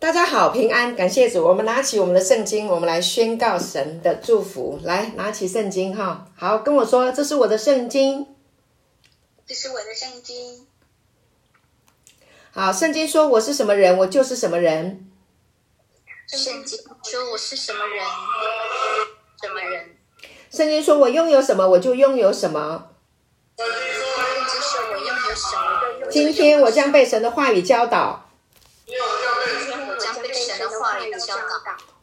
大家好，平安，感谢主。我们拿起我们的圣经，我们来宣告神的祝福。来，拿起圣经哈，好，跟我说，这是我的圣经，这是我的圣经。好，圣经说我是什么人，我就是什么人。圣经说我是什么人，什么人。圣经说我拥有什么，我就拥有什么。圣经说我拥有什么。今天我将被神的话语教导。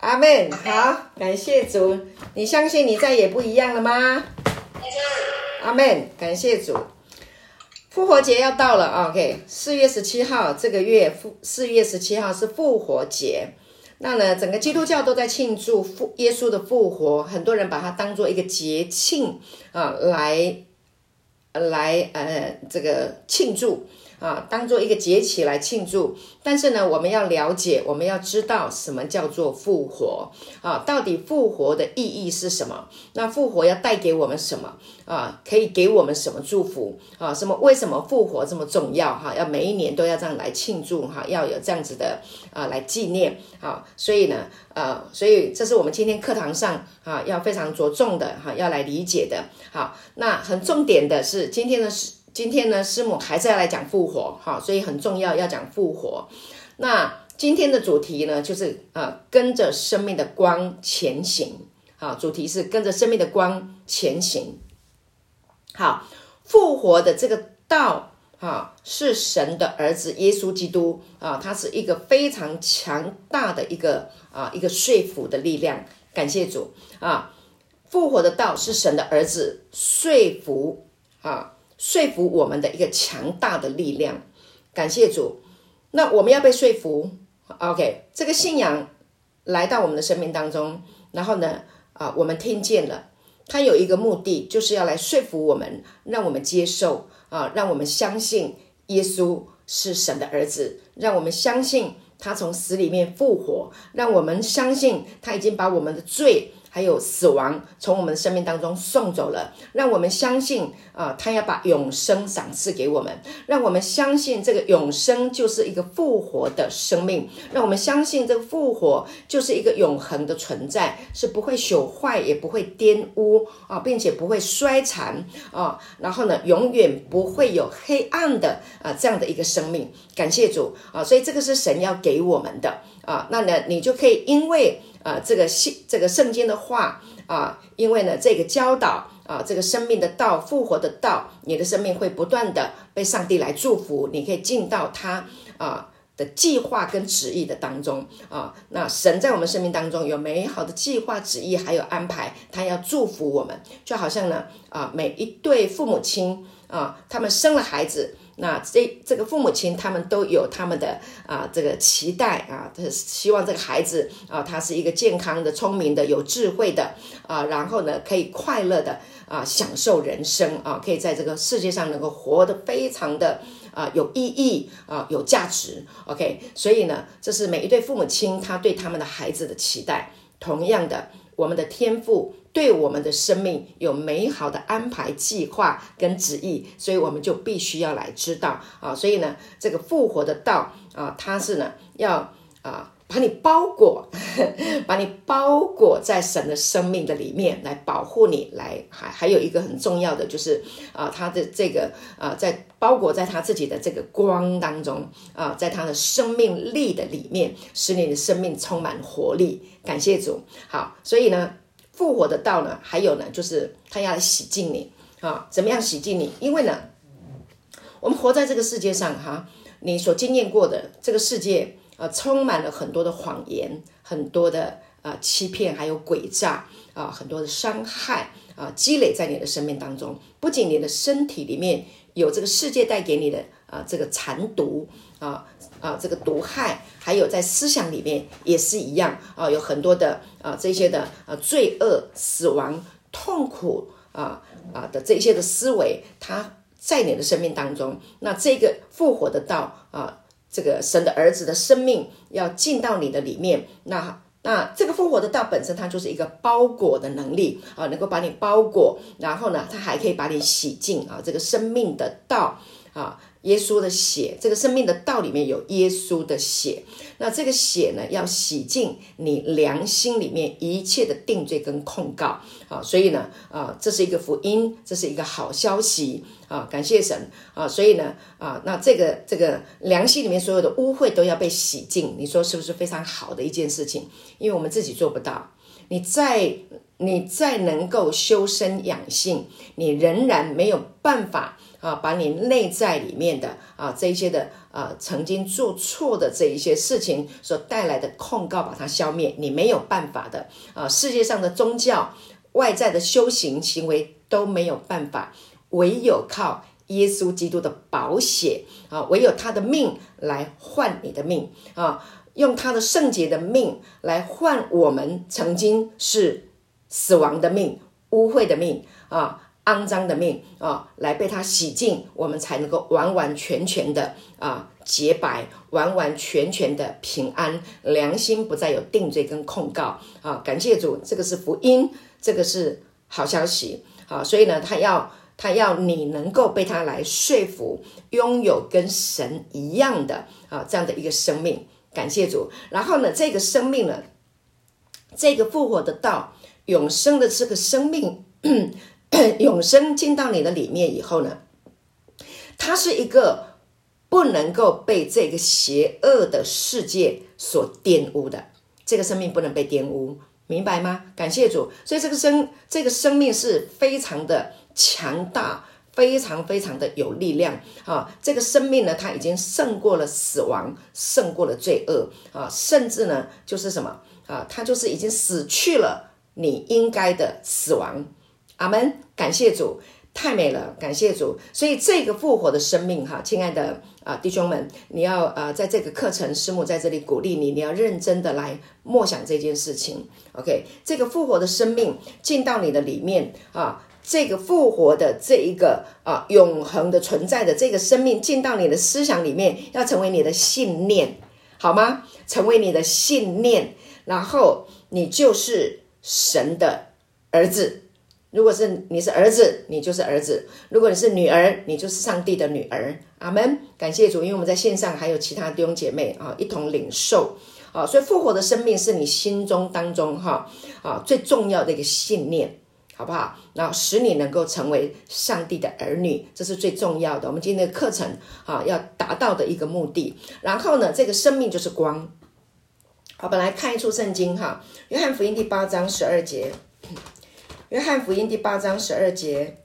阿门，好，感谢主。你相信你再也不一样了吗？阿门，感谢主。复活节要到了，OK，四月十七号这个月复四月十七号是复活节。那呢，整个基督教都在庆祝复耶稣的复活，很多人把它当做一个节庆啊，来来呃这个庆祝。啊，当做一个节气来庆祝，但是呢，我们要了解，我们要知道什么叫做复活啊？到底复活的意义是什么？那复活要带给我们什么啊？可以给我们什么祝福啊？什么？为什么复活这么重要？哈，要每一年都要这样来庆祝哈，要有这样子的啊来纪念啊。所以呢，呃，所以这是我们今天课堂上啊要非常着重的哈，要来理解的。好，那很重点的是今天的是。今天呢，师母还是要来讲复活，哈，所以很重要，要讲复活。那今天的主题呢，就是呃，跟着生命的光前行，好，主题是跟着生命的光前行。好，复活的这个道，哈，是神的儿子耶稣基督啊，他是一个非常强大的一个啊一个说服的力量。感谢主啊，复活的道是神的儿子说服啊。说服我们的一个强大的力量，感谢主。那我们要被说服，OK？这个信仰来到我们的生命当中，然后呢，啊，我们听见了，它有一个目的，就是要来说服我们，让我们接受啊，让我们相信耶稣是神的儿子，让我们相信他从死里面复活，让我们相信他已经把我们的罪。还有死亡从我们的生命当中送走了，让我们相信啊、呃，他要把永生赏赐给我们，让我们相信这个永生就是一个复活的生命，让我们相信这个复活就是一个永恒的存在，是不会朽坏也不会玷污啊，并且不会衰残啊，然后呢，永远不会有黑暗的啊这样的一个生命。感谢主啊，所以这个是神要给我们的。啊，那呢，你就可以因为。啊，这个信这个圣经的话啊，因为呢，这个教导啊，这个生命的道、复活的道，你的生命会不断的被上帝来祝福，你可以进到他啊的计划跟旨意的当中啊。那神在我们生命当中有美好的计划、旨意还有安排，他要祝福我们，就好像呢啊，每一对父母亲啊，他们生了孩子。那这这个父母亲他们都有他们的啊这个期待啊，他希望这个孩子啊他是一个健康的、聪明的、有智慧的啊，然后呢可以快乐的啊享受人生啊，可以在这个世界上能够活得非常的啊有意义啊有价值。OK，所以呢，这是每一对父母亲他对他们的孩子的期待。同样的，我们的天赋。对我们的生命有美好的安排、计划跟旨意，所以我们就必须要来知道啊。所以呢，这个复活的道啊，它是呢要啊把你包裹，把你包裹在神的生命的里面，来保护你。来，还还有一个很重要的就是啊，他的这个啊，在包裹在他自己的这个光当中啊，在他的生命力的里面，使你的生命充满活力。感谢主。好，所以呢。复活的道呢，还有呢，就是他要来洗净你啊，怎么样洗净你？因为呢，我们活在这个世界上哈、你所经验过的这个世界啊，充满了很多的谎言，很多的啊欺骗，还有诡诈啊，很多的伤害啊，积累在你的生命当中。不仅你的身体里面有这个世界带给你的啊这个残毒啊，啊，这个毒害，还有在思想里面也是一样啊，有很多的啊这些的啊罪恶、死亡、痛苦啊啊的这些的思维，它在你的生命当中，那这个复活的道啊，这个神的儿子的生命要进到你的里面，那。那这个复活的道本身，它就是一个包裹的能力啊，能够把你包裹，然后呢，它还可以把你洗净啊。这个生命的道啊，耶稣的血，这个生命的道里面有耶稣的血。那这个血呢，要洗净你良心里面一切的定罪跟控告啊。所以呢，啊，这是一个福音，这是一个好消息。啊，感谢神啊！所以呢，啊，那这个这个良心里面所有的污秽都要被洗净，你说是不是非常好的一件事情？因为我们自己做不到，你再你再能够修身养性，你仍然没有办法啊，把你内在里面的啊这一些的啊曾经做错的这一些事情所带来的控告，把它消灭，你没有办法的啊！世界上的宗教、外在的修行行为都没有办法。唯有靠耶稣基督的宝血啊，唯有他的命来换你的命啊，用他的圣洁的命来换我们曾经是死亡的命、污秽的命啊、肮脏的命啊，来被他洗净，我们才能够完完全全的啊洁白，完完全全的平安，良心不再有定罪跟控告啊！感谢主，这个是福音，这个是好消息啊！所以呢，他要。他要你能够被他来说服，拥有跟神一样的啊这样的一个生命，感谢主。然后呢，这个生命呢，这个复活的道，永生的这个生命，永生进到你的里面以后呢，它是一个不能够被这个邪恶的世界所玷污的，这个生命不能被玷污，明白吗？感谢主。所以这个生这个生命是非常的。强大，非常非常的有力量啊！这个生命呢，它已经胜过了死亡，胜过了罪恶啊！甚至呢，就是什么啊？它就是已经死去了你应该的死亡。阿门！感谢主，太美了，感谢主。所以这个复活的生命，哈，亲爱的啊弟兄们，你要啊，在这个课程，师母在这里鼓励你，你要认真的来默想这件事情。OK，这个复活的生命进到你的里面啊。这个复活的这一个啊，永恒的存在的这个生命进到你的思想里面，要成为你的信念，好吗？成为你的信念，然后你就是神的儿子。如果是你是儿子，你就是儿子；如果你是女儿，你就是上帝的女儿。阿门！感谢主，因为我们在线上还有其他弟兄姐妹啊，一同领受啊，所以复活的生命是你心中当中哈啊最重要的一个信念。好不好？然后使你能够成为上帝的儿女，这是最重要的。我们今天的课程啊，要达到的一个目的。然后呢，这个生命就是光。好，本来看一处圣经哈，《约翰福音》第八章十二节，《约翰福音》第八章十二节。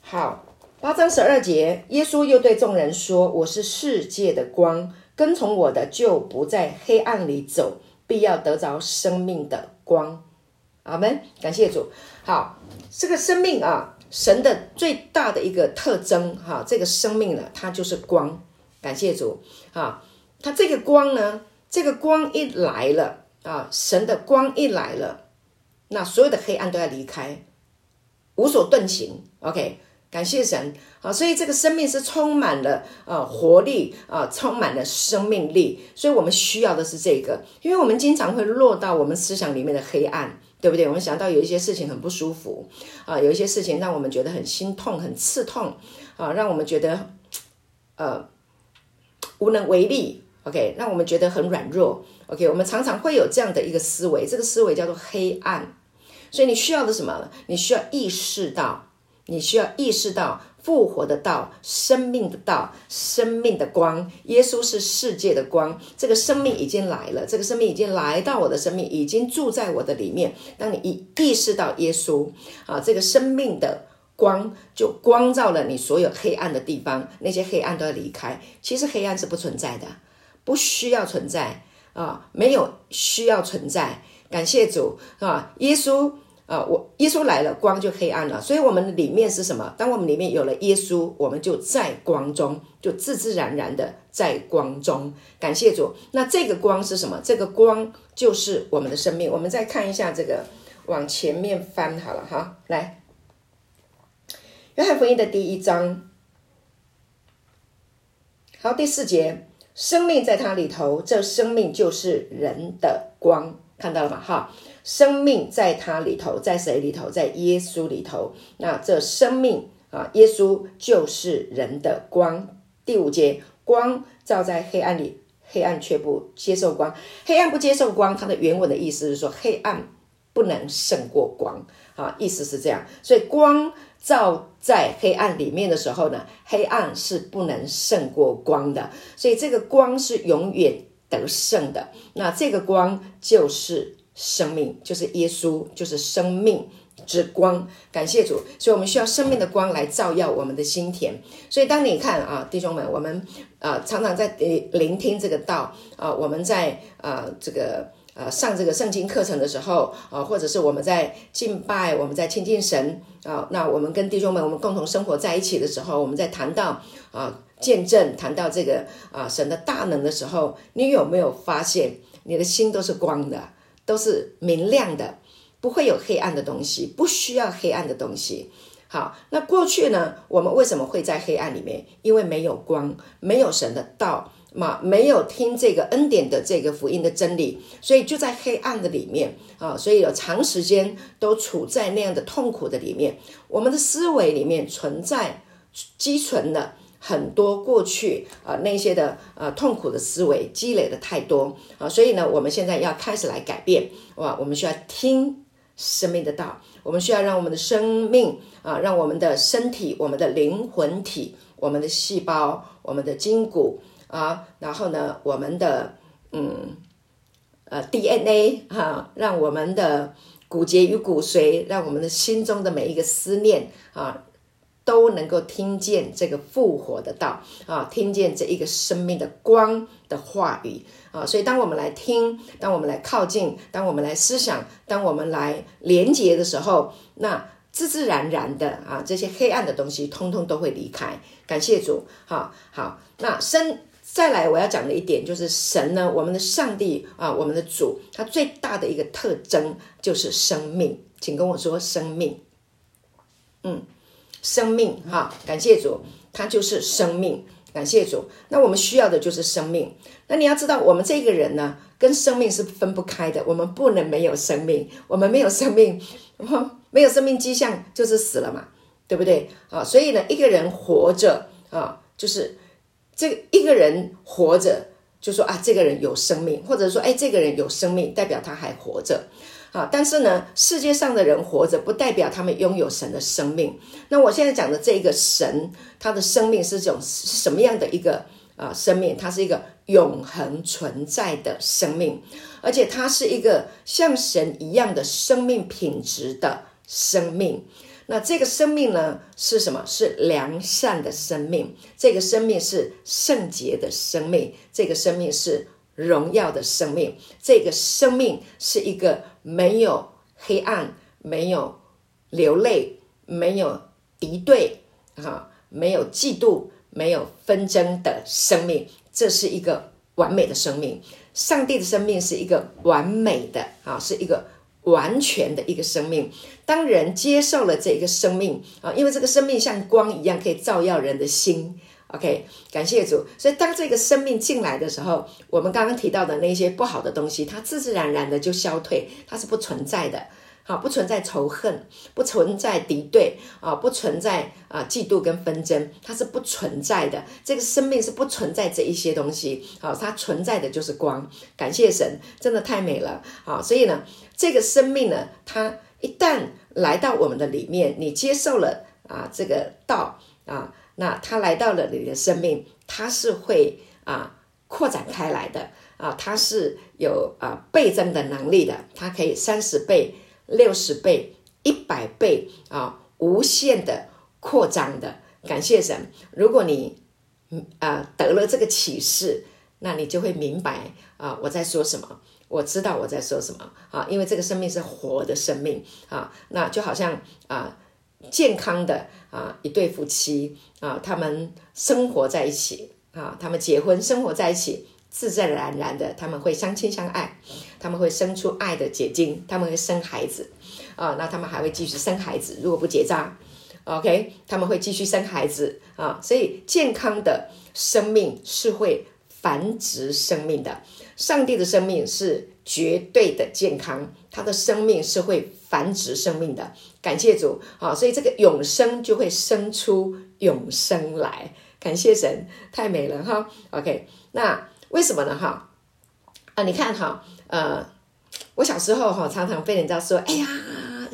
好，八章十二节，耶稣又对众人说：“我是世界的光，跟从我的就不在黑暗里走。”必要得着生命的光，阿门。感谢主。好，这个生命啊，神的最大的一个特征哈，这个生命呢，它就是光。感谢主。啊，它这个光呢，这个光一来了啊，神的光一来了，那所有的黑暗都要离开，无所遁形。OK。感谢神啊，所以这个生命是充满了呃活力啊，充满了生命力，所以我们需要的是这个，因为我们经常会落到我们思想里面的黑暗，对不对？我们想到有一些事情很不舒服啊，有一些事情让我们觉得很心痛、很刺痛啊，让我们觉得呃无能为力。OK，让我们觉得很软弱。OK，我们常常会有这样的一个思维，这个思维叫做黑暗。所以你需要的什么？你需要意识到。你需要意识到复活的道、生命的道、生命的光。耶稣是世界的光，这个生命已经来了，这个生命已经来到我的生命，已经住在我的里面。当你一意识到耶稣啊，这个生命的光就光照了你所有黑暗的地方，那些黑暗都要离开。其实黑暗是不存在的，不需要存在啊，没有需要存在。感谢主啊，耶稣。啊，我耶稣来了，光就黑暗了。所以，我们里面是什么？当我们里面有了耶稣，我们就在光中，就自自然然的在光中。感谢主。那这个光是什么？这个光就是我们的生命。我们再看一下这个，往前面翻好了哈。来，约翰福音的第一章，好，第四节，生命在它里头，这生命就是人的光，看到了吗？哈。生命在它里头，在谁里头？在耶稣里头。那这生命啊，耶稣就是人的光。第五节，光照在黑暗里，黑暗却不接受光。黑暗不接受光，它的原文的意思是说，黑暗不能胜过光啊，意思是这样。所以光照在黑暗里面的时候呢，黑暗是不能胜过光的。所以这个光是永远得胜的。那这个光就是。生命就是耶稣，就是生命之光。感谢主，所以我们需要生命的光来照耀我们的心田。所以当你看啊，弟兄们，我们啊常常在聆聆听这个道啊，我们在啊这个啊上这个圣经课程的时候啊，或者是我们在敬拜，我们在亲近神啊，那我们跟弟兄们我们共同生活在一起的时候，我们在谈到啊见证，谈到这个啊神的大能的时候，你有没有发现你的心都是光的？都是明亮的，不会有黑暗的东西，不需要黑暗的东西。好，那过去呢？我们为什么会在黑暗里面？因为没有光，没有神的道嘛，没有听这个恩典的这个福音的真理，所以就在黑暗的里面啊，所以有长时间都处在那样的痛苦的里面。我们的思维里面存在积存了。很多过去啊、那些的呃痛苦的思维积累的太多啊，所以呢，我们现在要开始来改变哇！我们需要听生命的道，我们需要让我们的生命啊，让我们的身体、我们的灵魂体、我们的细胞、我们的筋骨啊，然后呢，我们的嗯呃 DNA 哈、啊，让我们的骨节与骨髓，让我们的心中的每一个思念啊。都能够听见这个复活的道啊，听见这一个生命的光的话语啊，所以当我们来听，当我们来靠近，当我们来思想，当我们来连接的时候，那自自然然的啊，这些黑暗的东西通通都会离开。感谢主，好好。那生再来我要讲的一点就是神呢，我们的上帝啊，我们的主，他最大的一个特征就是生命，请跟我说生命，嗯。生命哈，感谢主，它就是生命。感谢主，那我们需要的就是生命。那你要知道，我们这个人呢，跟生命是分不开的。我们不能没有生命，我们没有生命，没有生命迹象就是死了嘛，对不对啊？所以呢，一个人活着啊，就是这一个人活着，就说啊，这个人有生命，或者说，哎，这个人有生命，代表他还活着。啊，但是呢，世界上的人活着，不代表他们拥有神的生命。那我现在讲的这个神，他的生命是种什么样的一个啊生命？它是一个永恒存在的生命，而且它是一个像神一样的生命品质的生命。那这个生命呢，是什么？是良善的生命。这个生命是圣洁的生命。这个生命是。荣耀的生命，这个生命是一个没有黑暗、没有流泪、没有敌对啊、没有嫉妒、没有纷争的生命。这是一个完美的生命。上帝的生命是一个完美的啊，是一个完全的一个生命。当人接受了这一个生命啊，因为这个生命像光一样，可以照耀人的心。OK，感谢主。所以当这个生命进来的时候，我们刚刚提到的那些不好的东西，它自自然然的就消退，它是不存在的。好，不存在仇恨，不存在敌对啊，不存在啊嫉妒跟纷争，它是不存在的。这个生命是不存在这一些东西。好，它存在的就是光。感谢神，真的太美了。好，所以呢，这个生命呢，它一旦来到我们的里面，你接受了啊这个道啊。那它来到了你的生命，它是会啊扩展开来的啊，它是有啊倍增的能力的，它可以三十倍、六十倍、一百倍啊无限的扩张的。感谢神，如果你啊得了这个启示，那你就会明白啊我在说什么。我知道我在说什么。啊，因为这个生命是活的生命。啊，那就好像啊健康的啊一对夫妻。啊，他们生活在一起。啊，他们结婚生活在一起，自自然然的他们会相亲相爱，他们会生出爱的结晶，他们会生孩子啊，那他们还会继续生孩子，如果不结扎，OK，他们会继续生孩子啊，所以健康的生命是会繁殖生命的。上帝的生命是绝对的健康，他的生命是会繁殖生命的。感谢主啊！所以这个永生就会生出永生来。感谢神，太美了哈。OK，那为什么呢？哈啊，你看哈，呃，我小时候哈常常被人家说，哎呀。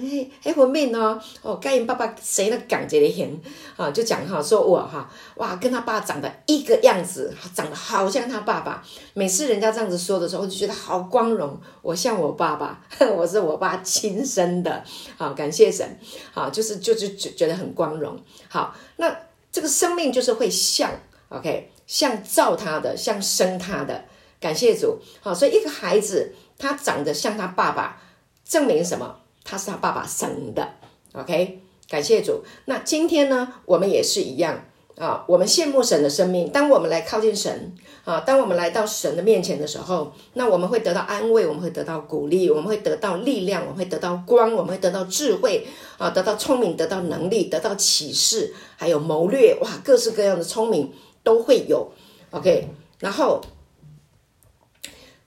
嘿，嘿，我命哦，哦，跟人爸爸谁的感觉的很啊？就讲哈，说我哈，哇，跟他爸长得一个样子，长得好像他爸爸。每次人家这样子说的时候，我就觉得好光荣，我像我爸爸，我是我爸亲生的。好，感谢神，好，就是就就觉觉得很光荣。好，那这个生命就是会像，OK，像造他的，像生他的。感谢主，好，所以一个孩子他长得像他爸爸，证明什么？他是他爸爸生的，OK，感谢主。那今天呢，我们也是一样啊。我们羡慕神的生命。当我们来靠近神啊，当我们来到神的面前的时候，那我们会得到安慰，我们会得到鼓励，我们会得到力量，我们会得到光，我们会得到智慧啊，得到聪明，得到能力，得到启示，还有谋略，哇，各式各样的聪明都会有，OK。然后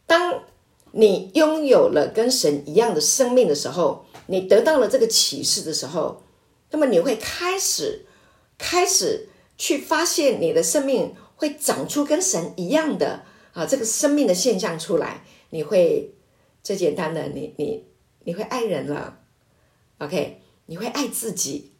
当你拥有了跟神一样的生命的时候，你得到了这个启示的时候，那么你会开始开始去发现你的生命会长出跟神一样的啊这个生命的现象出来。你会最简单的，你你你会爱人了，OK？你会爱自己，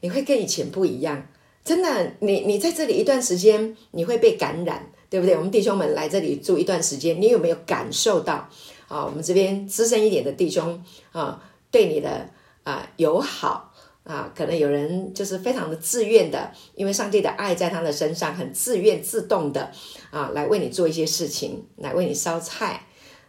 你会跟以前不一样。真的，你你在这里一段时间，你会被感染，对不对？我们弟兄们来这里住一段时间，你有没有感受到啊？我们这边资深一点的弟兄啊。对你的啊、友好啊，可能有人就是非常的自愿的，因为上帝的爱在他的身上，很自愿自动的啊，来为你做一些事情，来为你烧菜，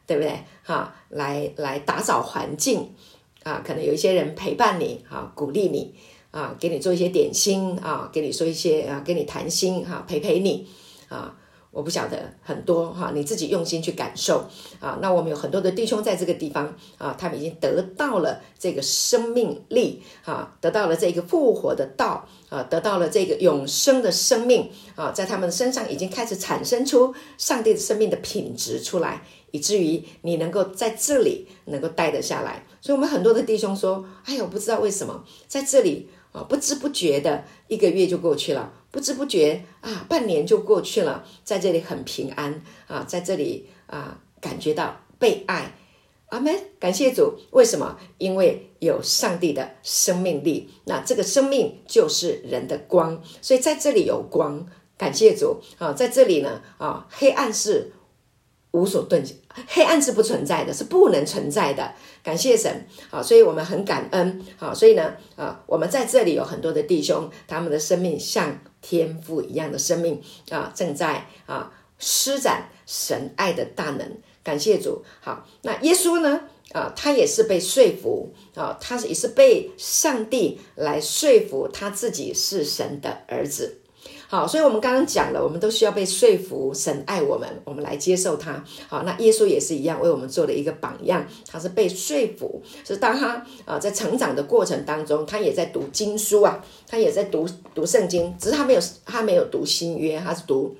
对不对？哈、啊，来来打扫环境啊，可能有一些人陪伴你啊，鼓励你啊，给你做一些点心啊，给你说一些啊，跟你谈心哈、陪陪你啊。我不晓得很多哈，你自己用心去感受啊。那我们有很多的弟兄在这个地方啊，他们已经得到了这个生命力啊，得到了这个复活的道啊，得到了这个永生的生命啊，在他们身上已经开始产生出上帝的生命的品质出来，以至于你能够在这里能够待得下来。所以，我们很多的弟兄说：“哎呀，我不知道为什么在这里啊，不知不觉的一个月就过去了。”不知不觉啊，半年就过去了，在这里很平安啊，在这里啊，感觉到被爱，阿门，感谢主。为什么？因为有上帝的生命力，那这个生命就是人的光，所以在这里有光，感谢主啊，在这里呢啊，黑暗是无所遁形，黑暗是不存在的，是不能存在的。感谢神啊，所以我们很感恩啊，所以呢啊，我们在这里有很多的弟兄，他们的生命像。天父一样的生命啊，正在啊施展神爱的大能，感谢主。好，那耶稣呢？啊，他也是被说服啊，他也是被上帝来说服他自己是神的儿子。好，所以我们刚刚讲了，我们都需要被说服，神爱我们，我们来接受他。好，那耶稣也是一样，为我们做了一个榜样，他是被说服，是当他啊在成长的过程当中，他也在读经书啊，他也在读读圣经，只是他没有他没有读新约，他是读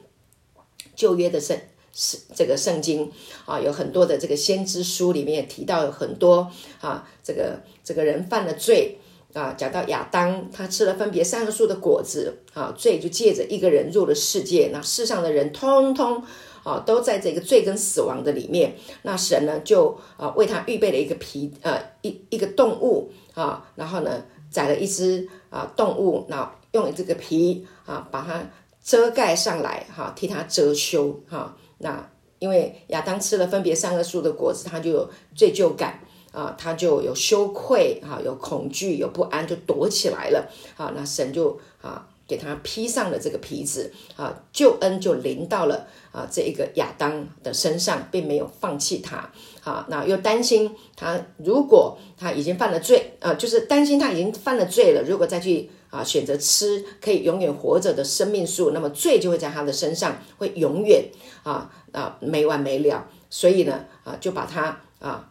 旧约的圣是这个圣经啊，有很多的这个先知书里面也提到有很多啊，这个这个人犯了罪。啊，讲到亚当，他吃了分别善恶树的果子，啊，罪就借着一个人入了世界，那世上的人通通啊都在这个罪跟死亡的里面，那神呢就啊为他预备了一个皮，呃一一个动物啊，然后呢宰了一只啊动物，那用这个皮啊把它遮盖上来，哈、啊，替他遮羞，哈、啊，那因为亚当吃了分别善恶树的果子，他就有罪疚感。啊，他就有羞愧，哈，有恐惧，有不安，就躲起来了。啊，那神就啊给他披上了这个皮子啊，救恩就临到了啊这一个亚当的身上，并没有放弃他啊。那又担心他，如果他已经犯了罪啊，就是担心他已经犯了罪了，如果再去啊选择吃可以永远活着的生命树，那么罪就会在他的身上会永远啊啊没完没了。所以呢啊，就把他啊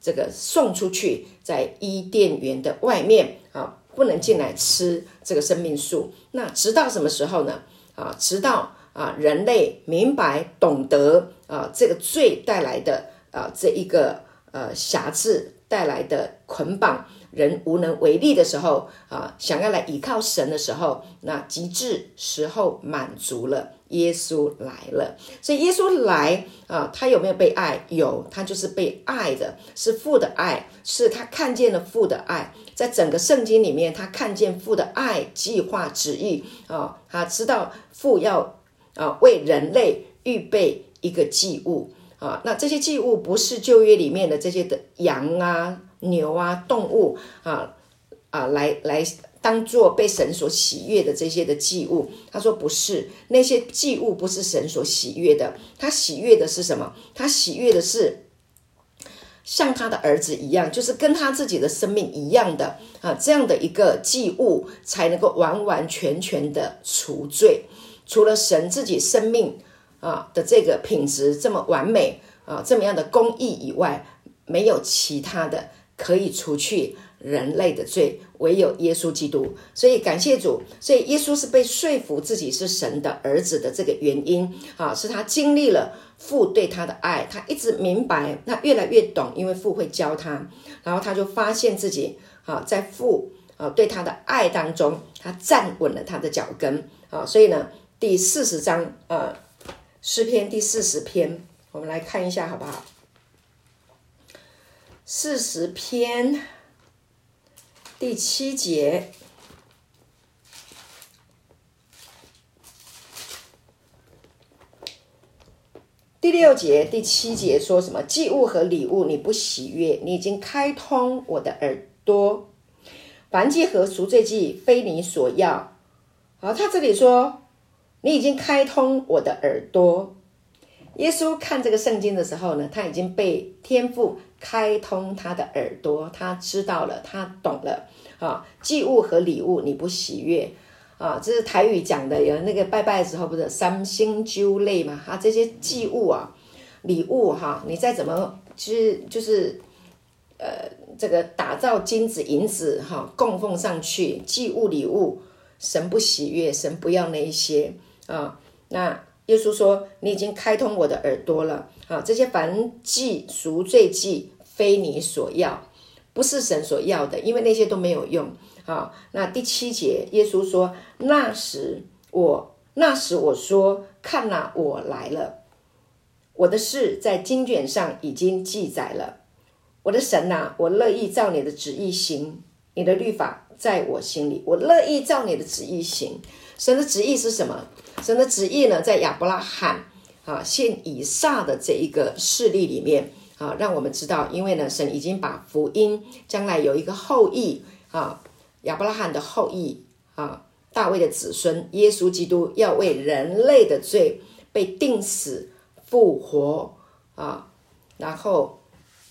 这个送出去，在伊甸园的外面啊。不能进来吃这个生命树。那直到什么时候呢？啊，直到啊人类明白懂得啊这个罪带来的啊这一个呃辖制带来的捆绑，人无能为力的时候啊，想要来依靠神的时候，那极致时候满足了。耶稣来了，所以耶稣来啊，他有没有被爱？有，他就是被爱的，是父的爱，是他看见了父的爱，在整个圣经里面，他看见父的爱计划旨意啊，他知道父要啊为人类预备一个祭物啊，那这些祭物不是旧约里面的这些的羊啊、牛啊、动物啊啊来来。当做被神所喜悦的这些的祭物，他说不是，那些祭物不是神所喜悦的，他喜悦的是什么？他喜悦的是像他的儿子一样，就是跟他自己的生命一样的啊，这样的一个祭物才能够完完全全的除罪。除了神自己生命啊的这个品质这么完美啊，这么样的公义以外，没有其他的可以除去。人类的罪，唯有耶稣基督。所以感谢主，所以耶稣是被说服自己是神的儿子的这个原因啊，是他经历了父对他的爱，他一直明白，他越来越懂，因为父会教他，然后他就发现自己啊，在父啊对他的爱当中，他站稳了他的脚跟啊。所以呢，第四十章啊，诗篇第四十篇，我们来看一下好不好？四十篇。第七节，第六节，第七节说什么？祭物和礼物你不喜悦，你已经开通我的耳朵。凡祭和赎罪祭非你所要。好，他这里说你已经开通我的耳朵。耶稣看这个圣经的时候呢，他已经被天父开通他的耳朵，他知道了，他懂了啊。祭物和礼物你不喜悦啊，这是台语讲的。有那个拜拜的时候不是三星酒类嘛？啊，这些祭物啊、礼物哈、你再怎么就是就是呃，这个打造金子银子哈、供奉上去，祭物礼物，神不喜悦，神不要那一些啊，那。耶稣说：“你已经开通我的耳朵了啊！这些燔祭、赎罪祭非你所要，不是神所要的，因为那些都没有用啊。”那第七节，耶稣说：“那时我，那时我说，看哪，我来了。我的事在经卷上已经记载了。我的神呐，我乐意照你的旨意行，你的律法在我心里，我乐意照你的旨意行。神的旨意是什么？”神的旨意呢，在亚伯拉罕啊现以撒的这一个事例里面啊，让我们知道，因为呢，神已经把福音将来有一个后裔啊，亚伯拉罕的后裔啊，大卫的子孙耶稣基督要为人类的罪被定死复活啊，然后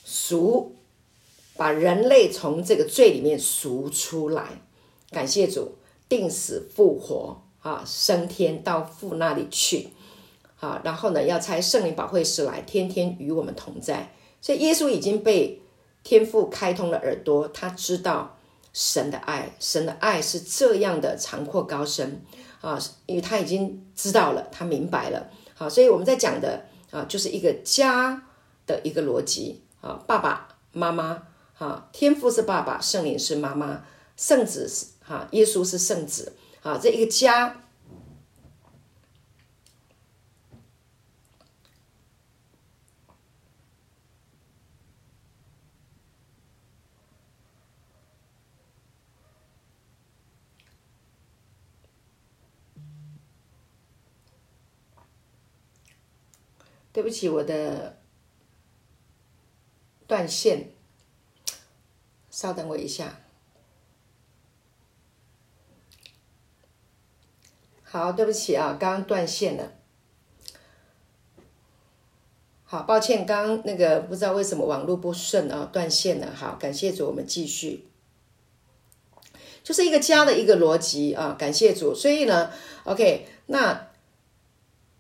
赎把人类从这个罪里面赎出来，感谢主，定死复活。啊，升天到父那里去，啊，然后呢，要差圣灵保惠师来，天天与我们同在。所以耶稣已经被天父开通了耳朵，他知道神的爱，神的爱是这样的长阔高深啊，因为他已经知道了，他明白了。好，所以我们在讲的啊，就是一个家的一个逻辑啊，爸爸妈妈啊，天父是爸爸，圣灵是妈妈，圣子是哈，耶稣是圣子。啊，这一个家，对不起，我的断线，稍等我一下。好，对不起啊，刚刚断线了。好，抱歉，刚刚那个不知道为什么网络不顺啊，断线了。好，感谢主，我们继续。就是一个家的一个逻辑啊，感谢主。所以呢，OK，那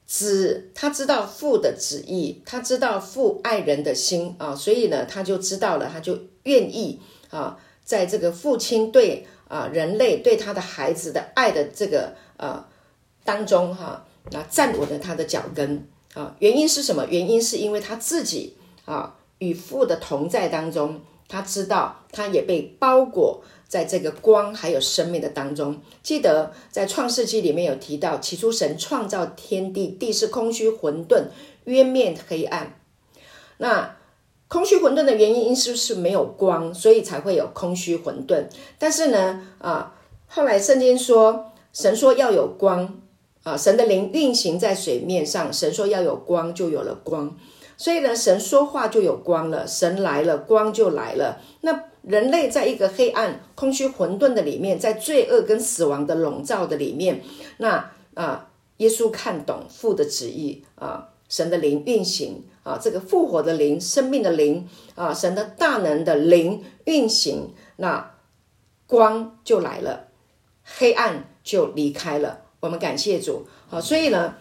子他知道父的旨意，他知道父爱人的心啊，所以呢，他就知道了，他就愿意啊，在这个父亲对啊人类对他的孩子的爱的这个呃当中哈，那站稳了他的脚跟。啊，原因是什么？原因是因为他自己啊，与父的同在当中，他知道他也被包裹在这个光还有生命的当中。记得在创世纪里面有提到，起初神创造天地，地是空虚混沌，渊面黑暗。那空虚混沌的原因是不是没有光，所以才会有空虚混沌？但是呢，啊，后来圣经说，神说要有光。啊，神的灵运行在水面上，神说要有光，就有了光。所以呢，神说话就有光了，神来了，光就来了。那人类在一个黑暗、空虚、混沌的里面，在罪恶跟死亡的笼罩的里面，那啊，耶稣看懂父的旨意啊，神的灵运行啊，这个复活的灵、生命的灵啊，神的大能的灵运行，那光就来了，黑暗就离开了。我们感谢主，好，所以呢，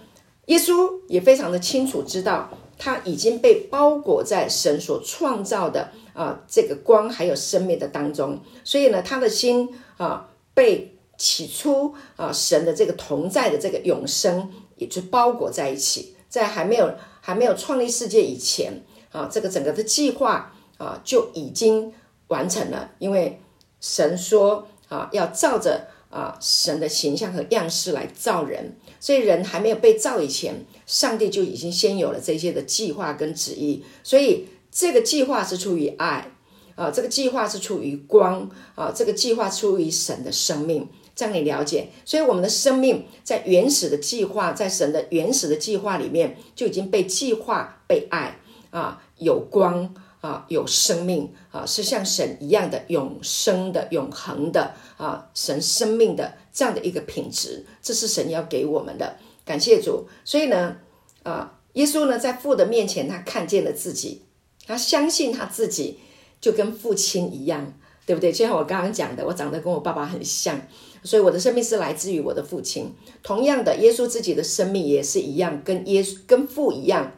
耶稣也非常的清楚知道，他已经被包裹在神所创造的啊这个光还有生命的当中，所以呢，他的心啊被起初啊神的这个同在的这个永生也就包裹在一起，在还没有还没有创立世界以前啊，这个整个的计划啊就已经完成了，因为神说啊要照着。啊，神的形象和样式来造人，所以人还没有被造以前，上帝就已经先有了这些的计划跟旨意。所以这个计划是出于爱啊，这个计划是出于光啊，这个计划出于神的生命，这样你了解。所以我们的生命在原始的计划，在神的原始的计划里面，就已经被计划、被爱啊，有光。啊，有生命啊，是像神一样的永生的、永恒的啊，神生命的这样的一个品质，这是神要给我们的。感谢主。所以呢，啊，耶稣呢，在父的面前，他看见了自己，他相信他自己就跟父亲一样，对不对？就像我刚刚讲的，我长得跟我爸爸很像，所以我的生命是来自于我的父亲。同样的，耶稣自己的生命也是一样，跟耶稣跟父一样，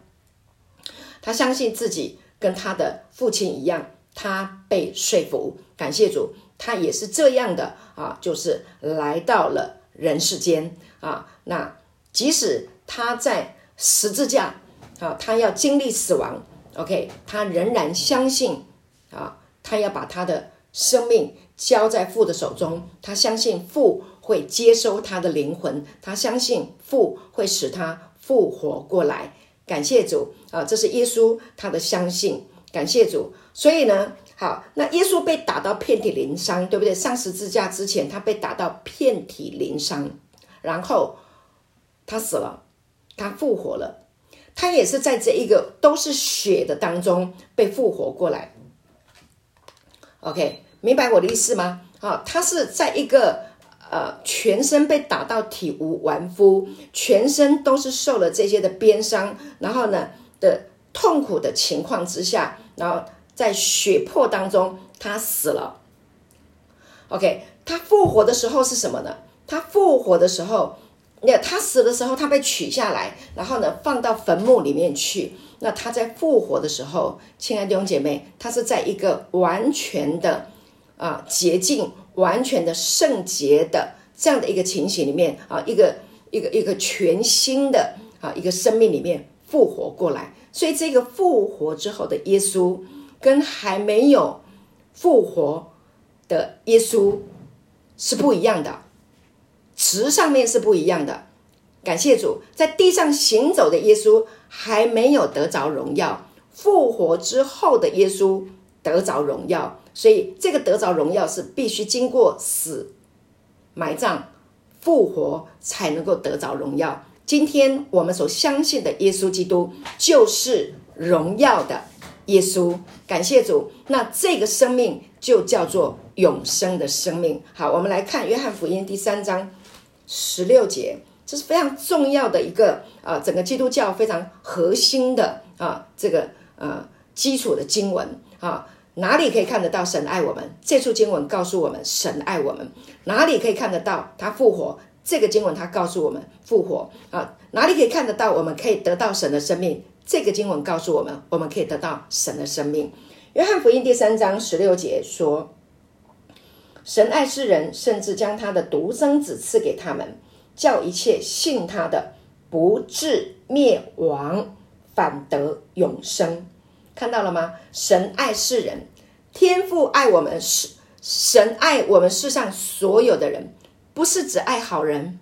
他相信自己。跟他的父亲一样，他被说服，感谢主，他也是这样的啊，就是来到了人世间啊。那即使他在十字架啊，他要经历死亡，OK，他仍然相信啊，他要把他的生命交在父的手中，他相信父会接收他的灵魂，他相信父会使他复活过来。感谢主啊！这是耶稣他的相信，感谢主。所以呢，好，那耶稣被打到遍体鳞伤，对不对？上十字架之前，他被打到遍体鳞伤，然后他死了，他复活了，他也是在这一个都是血的当中被复活过来。OK，明白我的意思吗？好，他是在一个。呃，全身被打到体无完肤，全身都是受了这些的鞭伤，然后呢的痛苦的情况之下，然后在血泊当中，他死了。OK，他复活的时候是什么呢？他复活的时候，那他死的时候，他被取下来，然后呢放到坟墓里面去。那他在复活的时候，亲爱的弟兄姐妹，他是在一个完全的啊洁净。完全的圣洁的这样的一个情形里面啊，一个一个一个全新的啊一个生命里面复活过来，所以这个复活之后的耶稣跟还没有复活的耶稣是不一样的，词上面是不一样的。感谢主，在地上行走的耶稣还没有得着荣耀，复活之后的耶稣得着荣耀。所以，这个得着荣耀是必须经过死、埋葬、复活才能够得着荣耀。今天我们所相信的耶稣基督就是荣耀的耶稣，感谢主。那这个生命就叫做永生的生命。好，我们来看约翰福音第三章十六节，这是非常重要的一个啊、整个基督教非常核心的啊，这个呃基础的经文啊。哪里可以看得到神爱我们？这处经文告诉我们神爱我们。哪里可以看得到他复活？这个经文他告诉我们复活啊。哪里可以看得到我们可以得到神的生命？这个经文告诉我们我们可以得到神的生命。约翰福音第三章十六节说：“神爱世人，甚至将他的独生子赐给他们，叫一切信他的不至灭亡，反得永生。”看到了吗？神爱世人，天父爱我们，是神爱我们世上所有的人，不是只爱好人，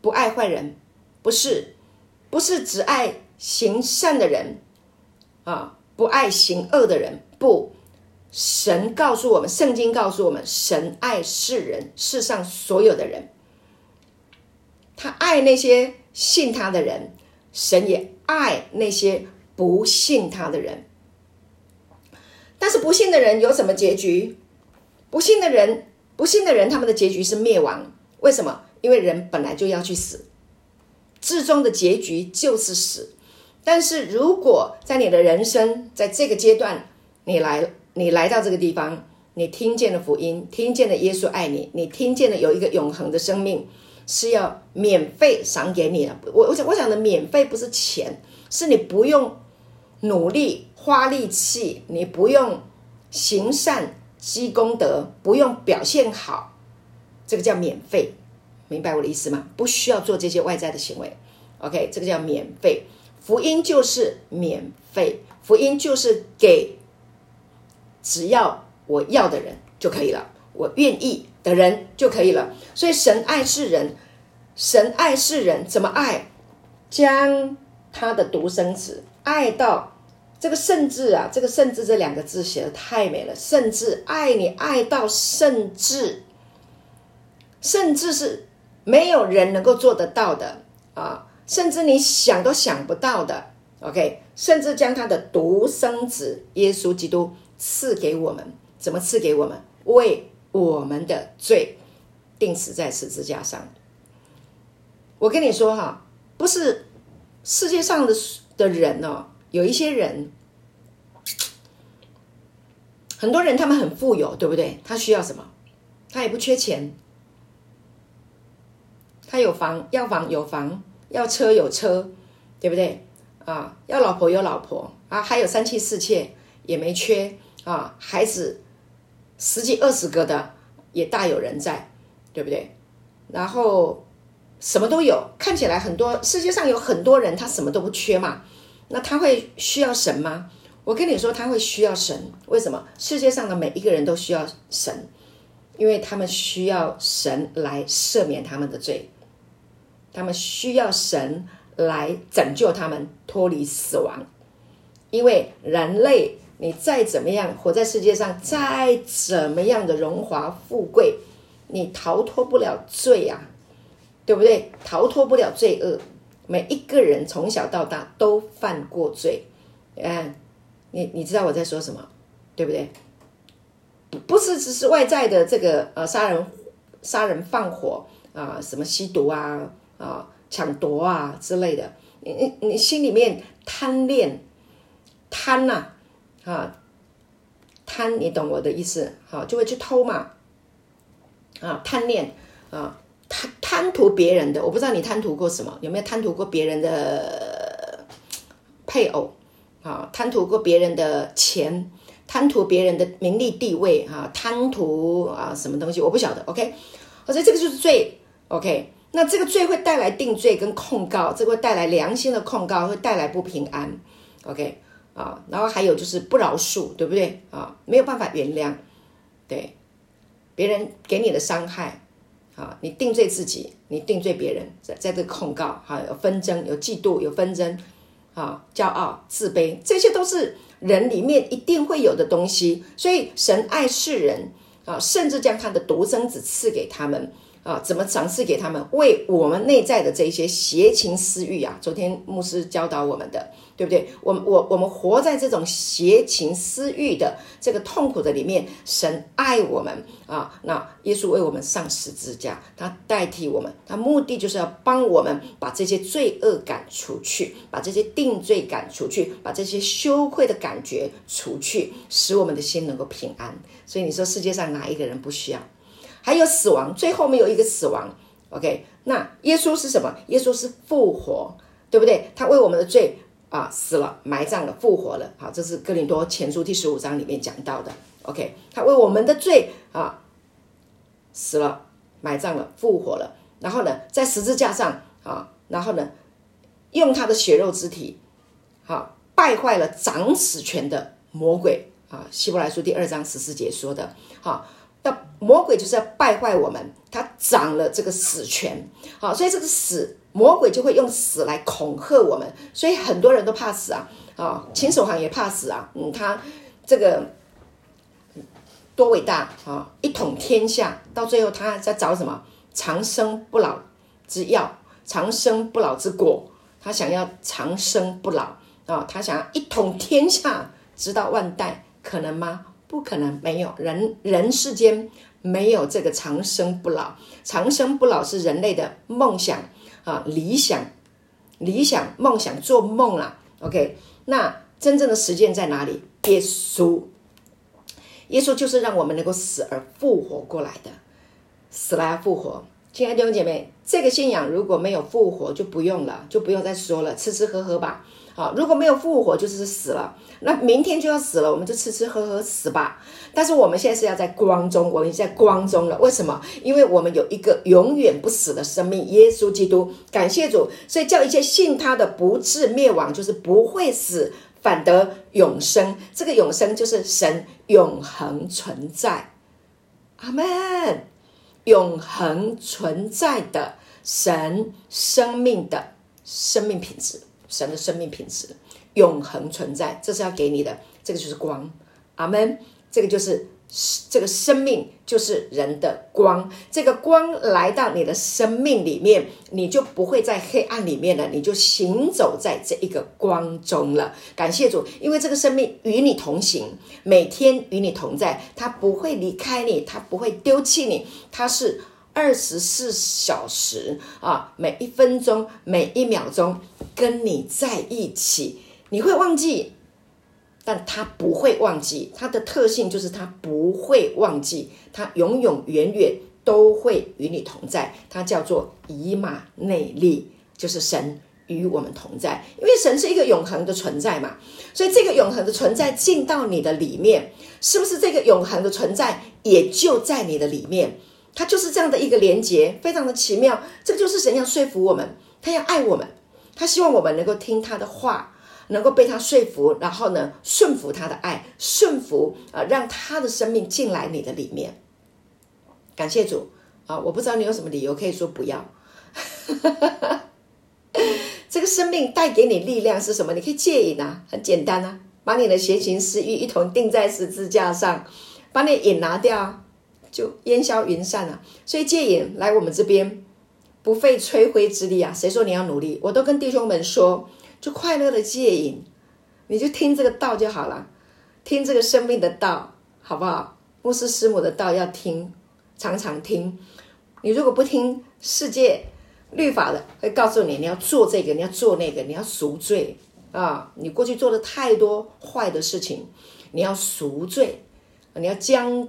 不爱坏人，不是，不是只爱行善的人啊，不爱行恶的人。不，神告诉我们，圣经告诉我们，神爱世人，世上所有的人，他爱那些信他的人，神也爱那些。不信他的人，但是不信的人有什么结局？不信的人，不信的人，他们的结局是灭亡。为什么？因为人本来就要去死，至终的结局就是死。但是如果在你的人生在这个阶段，你来，你来到这个地方，你听见了福音，听见了耶稣爱你，你听见了有一个永恒的生命是要免费赏给你的。我我想我想的免费不是钱，是你不用。努力花力气，你不用行善积功德，不用表现好，这个叫免费，明白我的意思吗？不需要做这些外在的行为，OK，这个叫免费。福音就是免费，福音就是给只要我要的人就可以了，我愿意的人就可以了。所以神爱世人，神爱世人怎么爱？将他的独生子爱到。这个甚至啊，这个甚至这两个字写的太美了。甚至爱你爱到甚至，甚至是没有人能够做得到的啊，甚至你想都想不到的。OK，甚至将他的独生子耶稣基督赐给我们，怎么赐给我们？为我们的罪钉死在十字架上。我跟你说哈，不是世界上的的人哦。有一些人，很多人他们很富有，对不对？他需要什么？他也不缺钱，他有房，要房有房，要车有车，对不对？啊，要老婆有老婆啊，还有三妻四妾也没缺啊，孩子十几二十个的也大有人在，对不对？然后什么都有，看起来很多，世界上有很多人，他什么都不缺嘛。那他会需要神吗？我跟你说，他会需要神。为什么？世界上的每一个人都需要神，因为他们需要神来赦免他们的罪，他们需要神来拯救他们脱离死亡。因为人类，你再怎么样活在世界上，再怎么样的荣华富贵，你逃脱不了罪啊，对不对？逃脱不了罪恶。每一个人从小到大都犯过罪，嗯，你你知道我在说什么，对不对？不不是只是外在的这个呃杀人、杀人放火啊、什么吸毒啊啊、抢夺啊之类的，你你你心里面贪恋贪呐啊贪，你懂我的意思？好，就会去偷嘛啊贪恋啊。贪贪图别人的，我不知道你贪图过什么，有没有贪图过别人的配偶啊？贪图过别人的钱，贪图别人的名利地位啊？贪图啊什么东西？我不晓得。OK，我觉得这个就是罪。OK，那这个罪会带来定罪跟控告，这个会带来良心的控告，会带来不平安。OK 啊，然后还有就是不饶恕，对不对啊？没有办法原谅，对别人给你的伤害。啊，你定罪自己，你定罪别人，在在这控告，哈，有纷争，有嫉妒，有纷争，啊，骄傲、自卑，这些都是人里面一定会有的东西。所以神爱世人啊，甚至将他的独生子赐给他们，啊，怎么赏赐给他们？为我们内在的这一些邪情私欲啊，昨天牧师教导我们的，对不对？我们我我们活在这种邪情私欲的这个痛苦的里面，神爱我们啊，那耶稣为我们上十字架，他代替我们，他目的就是要帮我们把这些罪恶赶出去，把这些定罪赶出去，把这些羞愧的感觉除去，使我们的心能够平安。所以你说世界上哪一个人不需要？还有死亡，最后面有一个死亡，OK？那耶稣是什么？耶稣是复活，对不对？他为我们的罪啊死了、埋葬了、复活了。好，这是哥林多前书第十五章里面讲到的，OK？他为我们的罪啊死了、埋葬了、复活了，然后呢，在十字架上啊，然后呢，用他的血肉之体，好、败坏了掌死权的魔鬼啊。希伯来书第二章十四节说的，好、那魔鬼就是要败坏我们，他掌了这个死权，好，所以这个死魔鬼就会用死来恐吓我们，所以很多人都怕死啊，啊，秦始皇也怕死啊，嗯，他这个多伟大啊，一统天下，到最后他在找什么？长生不老之药，长生不老之果，他想要长生不老啊，他想要一统天下，直到万代，可能吗？不可能没有人，人世间没有这个长生不老。长生不老是人类的梦想啊，理想、理想、梦想，做梦啦。OK，那真正的实践在哪里？耶稣，耶稣就是让我们能够死而复活过来的，死来复活。亲爱的弟兄姐妹，这个信仰如果没有复活，就不用了，就不用再说了，吃吃喝喝吧。好，如果没有复活，就是死了。那明天就要死了，我们就吃吃喝喝死吧。但是我们现在是要在光中，我们已经在光中了。为什么？因为我们有一个永远不死的生命，耶稣基督。感谢主，所以叫一切信他的不至灭亡，就是不会死，反得永生。这个永生就是神永恒存在。阿门。永恒存在的神生命的生命品质。神的生命品质永恒存在，这是要给你的，这个就是光，阿门。这个就是这个生命，就是人的光。这个光来到你的生命里面，你就不会在黑暗里面了，你就行走在这一个光中了。感谢主，因为这个生命与你同行，每天与你同在，他不会离开你，他不会丢弃你，他是。二十四小时啊，每一分钟、每一秒钟跟你在一起，你会忘记，但他不会忘记。他的特性就是他不会忘记，他永永远远都会与你同在。他叫做以马内利，就是神与我们同在。因为神是一个永恒的存在嘛，所以这个永恒的存在进到你的里面，是不是这个永恒的存在也就在你的里面？他就是这样的一个连接，非常的奇妙。这个就是神要说服我们，他要爱我们，他希望我们能够听他的话，能够被他说服，然后呢，顺服他的爱，顺服啊，让他的生命进来你的里面。感谢主啊！我不知道你有什么理由可以说不要。这个生命带给你力量是什么？你可以戒瘾啊，很简单啊，把你的邪情私欲一同钉在十字架上，把你瘾拿掉。就烟消云散了，所以戒瘾来我们这边不费吹灰之力啊！谁说你要努力？我都跟弟兄们说，就快乐的戒瘾，你就听这个道就好了，听这个生命的道，好不好？牧师师母的道要听，常常听。你如果不听世界律法的，会告诉你你要做这个，你要做那个，你要赎罪啊！你过去做了太多坏的事情，你要赎罪，你要将。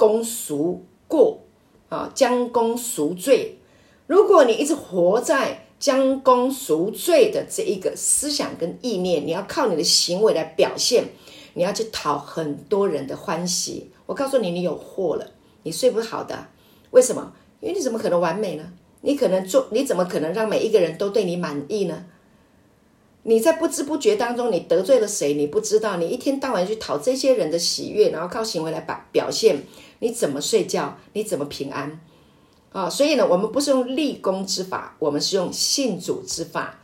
功赎过啊，将功赎罪。如果你一直活在将功赎罪的这一个思想跟意念，你要靠你的行为来表现，你要去讨很多人的欢喜。我告诉你，你有祸了，你睡不好的。为什么？因为你怎么可能完美呢？你可能做，你怎么可能让每一个人都对你满意呢？你在不知不觉当中，你得罪了谁？你不知道。你一天到晚去讨这些人的喜悦，然后靠行为来表表现。你怎么睡觉？你怎么平安？啊，所以呢，我们不是用立功之法，我们是用信主之法。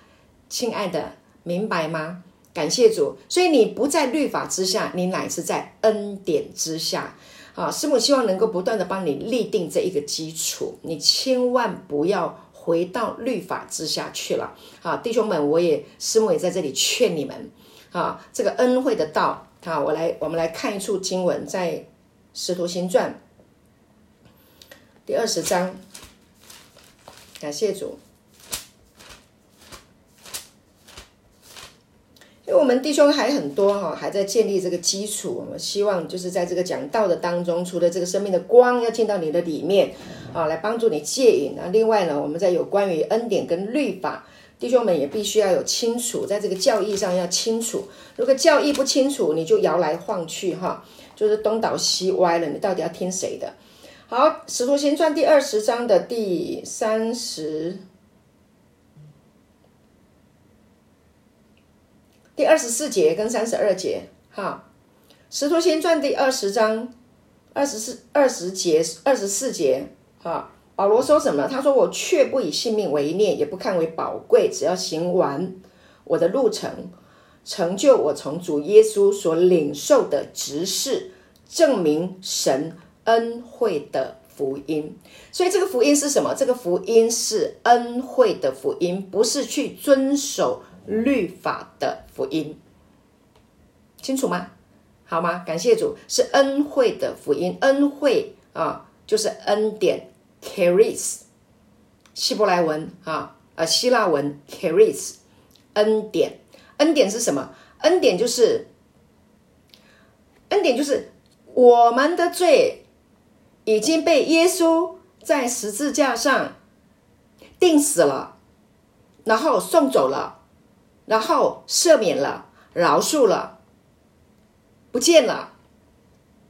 亲爱的，明白吗？感谢主。所以你不在律法之下，你乃是在恩典之下。啊，师母希望能够不断的帮你立定这一个基础，你千万不要回到律法之下去了。啊，弟兄们，我也师母也在这里劝你们，啊，这个恩惠的道，啊，我来，我们来看一处经文，在《使徒行传》第二十章，感谢主。因为我们弟兄还很多哈，还在建立这个基础。我们希望就是在这个讲道的当中，除了这个生命的光要进到你的里面啊，来帮助你戒瘾。那另外呢，我们在有关于恩典跟律法，弟兄们也必须要有清楚，在这个教义上要清楚。如果教义不清楚，你就摇来晃去哈，就是东倒西歪了。你到底要听谁的？好，《使徒行传》第二十章的第三十。第二十四节跟三十二节，哈，《使徒行传》第二十章二十四二十节二十四节，哈，保罗说什么？他说：“我却不以性命为念，也不看为宝贵，只要行完我的路程，成就我从主耶稣所领受的职事，证明神恩惠的福音。所以这个福音是什么？这个福音是恩惠的福音，不是去遵守。”律法的福音清楚吗？好吗？感谢主，是恩惠的福音，恩惠啊，就是恩典，charis，希伯来文啊，呃，希腊文 charis，恩典，恩典是什么？恩典就是，恩典就是我们的罪已经被耶稣在十字架上钉死了，然后送走了。然后赦免了，饶恕了，不见了，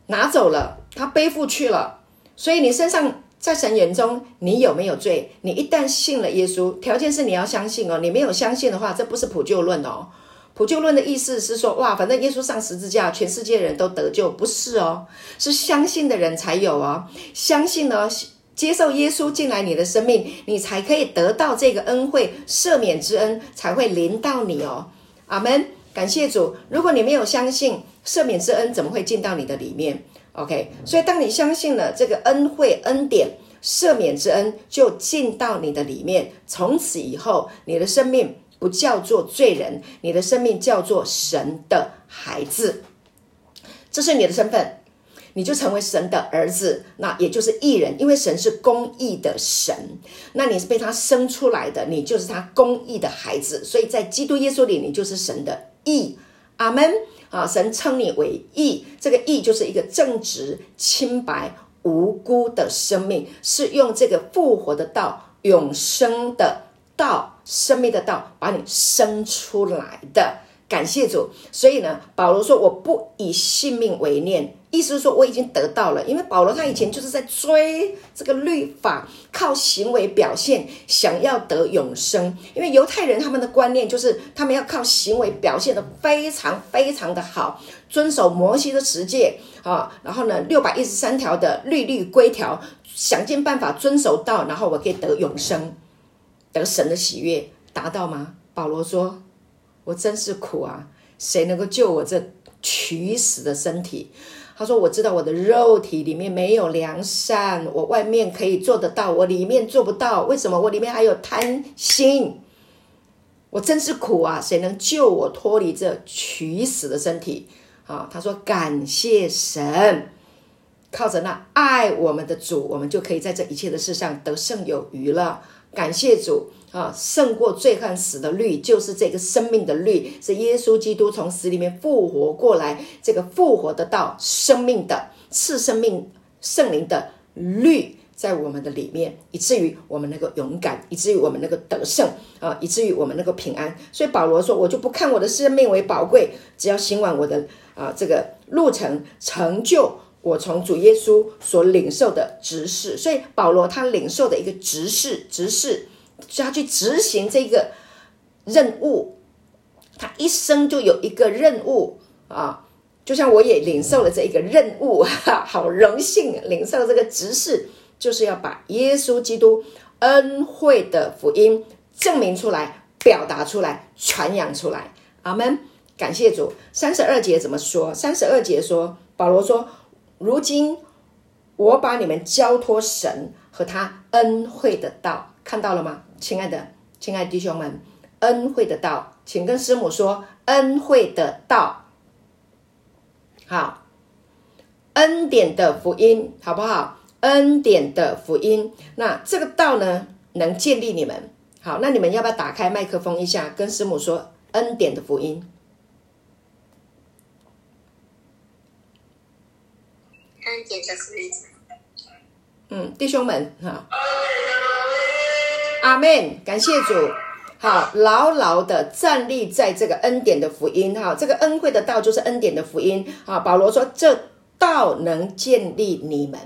拿走了，他背负去了。所以你身上在神眼中，你有没有罪？你一旦信了耶稣，条件是你要相信哦。你没有相信的话，这不是普救论哦。普救论的意思是说，哇，反正耶稣上十字架，全世界人都得救，不是哦，是相信的人才有哦。相信呢。接受耶稣进来你的生命，你才可以得到这个恩惠，赦免之恩才会临到你哦。阿门，感谢主。如果你没有相信赦免之恩，怎么会进到你的里面？OK，所以当你相信了这个恩惠、恩典、赦免之恩，就进到你的里面。从此以后，你的生命不叫做罪人，你的生命叫做神的孩子。这是你的身份。你就成为神的儿子，那也就是义人，因为神是公义的神，那你是被他生出来的，你就是他公义的孩子，所以在基督耶稣里，你就是神的义。阿门啊！神称你为义，这个义就是一个正直、清白、无辜的生命，是用这个复活的道、永生的道、生命的道把你生出来的。感谢主，所以呢，保罗说：“我不以性命为念。”意思是说，我已经得到了。因为保罗他以前就是在追这个律法，靠行为表现，想要得永生。因为犹太人他们的观念就是，他们要靠行为表现得非常非常的好，遵守摩西的十诫啊，然后呢，六百一十三条的律律规条，想尽办法遵守到，然后我可以得永生，得神的喜悦，达到吗？保罗说。我真是苦啊！谁能够救我这取死的身体？他说：“我知道我的肉体里面没有良善，我外面可以做得到，我里面做不到。为什么？我里面还有贪心。我真是苦啊！谁能救我脱离这取死的身体？”啊，他说：“感谢神，靠着那爱我们的主，我们就可以在这一切的事上得胜有余了。感谢主。”啊，胜过罪和死的律，就是这个生命的律，是耶稣基督从死里面复活过来，这个复活的道，生命的赐生命圣灵的律，在我们的里面，以至于我们能够勇敢，以至于我们能够得胜啊，以至于我们能够平安。所以保罗说：“我就不看我的生命为宝贵，只要行完我的啊这个路程，成就我从主耶稣所领受的职事。”所以保罗他领受的一个职事，职事。就要去执行这个任务，他一生就有一个任务啊！就像我也领受了这一个任务，哈，好荣幸领受这个职事，就是要把耶稣基督恩惠的福音证明出来、表达出来、传扬出来。阿门！感谢主。三十二节怎么说？三十二节说，保罗说：“如今我把你们交托神和他恩惠的道，看到了吗？亲爱的，亲爱弟兄们，恩惠的道，请跟师母说恩惠的道。好，恩典的福音，好不好？恩典的福音，那这个道呢，能建立你们。好，那你们要不要打开麦克风一下，跟师母说恩典的福音？恩典的福音。嗯，弟兄们，哈，阿门，感谢主。好，牢牢的站立在这个恩典的福音，哈，这个恩惠的道就是恩典的福音。啊，保罗说，这道能建立你们，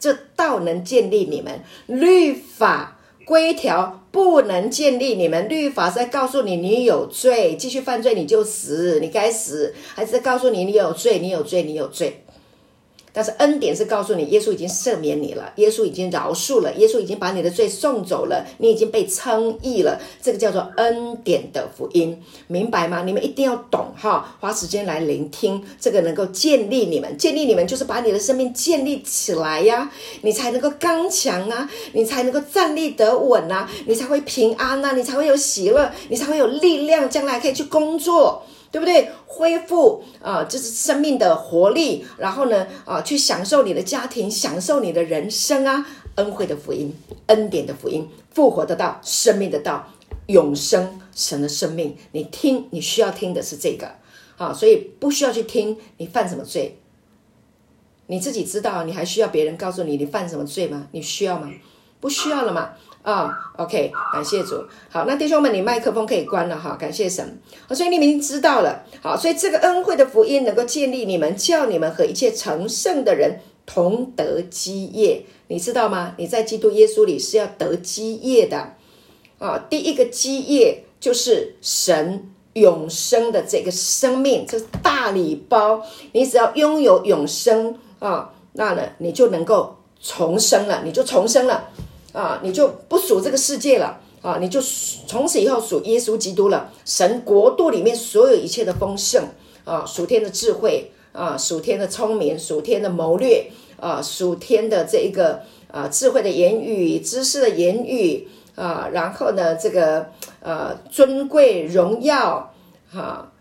这道能建立你们，律法。规条不能建立你们，律法是在告诉你你有罪，继续犯罪你就死，你该死，还是在告诉你你有罪，你有罪，你有罪。但是恩典是告诉你，耶稣已经赦免你了，耶稣已经饶恕了，耶稣已经把你的罪送走了，你已经被称义了。这个叫做恩典的福音，明白吗？你们一定要懂哈，花时间来聆听，这个能够建立你们，建立你们就是把你的生命建立起来呀，你才能够刚强啊，你才能够站立得稳啊，你才会平安呐，你才会有喜乐，你才会有力量，将来可以去工作。对不对？恢复啊，就是生命的活力。然后呢，啊，去享受你的家庭，享受你的人生啊，恩惠的福音，恩典的福音，复活的道，生命的道，永生神的生命。你听，你需要听的是这个啊，所以不需要去听你犯什么罪，你自己知道。你还需要别人告诉你你犯什么罪吗？你需要吗？不需要了嘛？啊、，OK，感谢主。好，那弟兄们，你麦克风可以关了哈。感谢神。所以你们已经知道了。好，所以这个恩惠的福音能够建立你们，叫你们和一切成圣的人同得基业。你知道吗？你在基督耶稣里是要得基业的。啊，第一个基业就是神永生的这个生命，这是大礼包。你只要拥有永生啊，那呢，你就能够重生了，你就重生了。啊，你就不属这个世界了啊！你就从此以后属耶稣基督了。神国度里面所有一切的丰盛啊，属天的智慧啊，属天的聪明，属天的谋略啊，属天的这一个啊智慧的言语，知识的言语啊，然后呢，这个呃尊贵荣耀哈，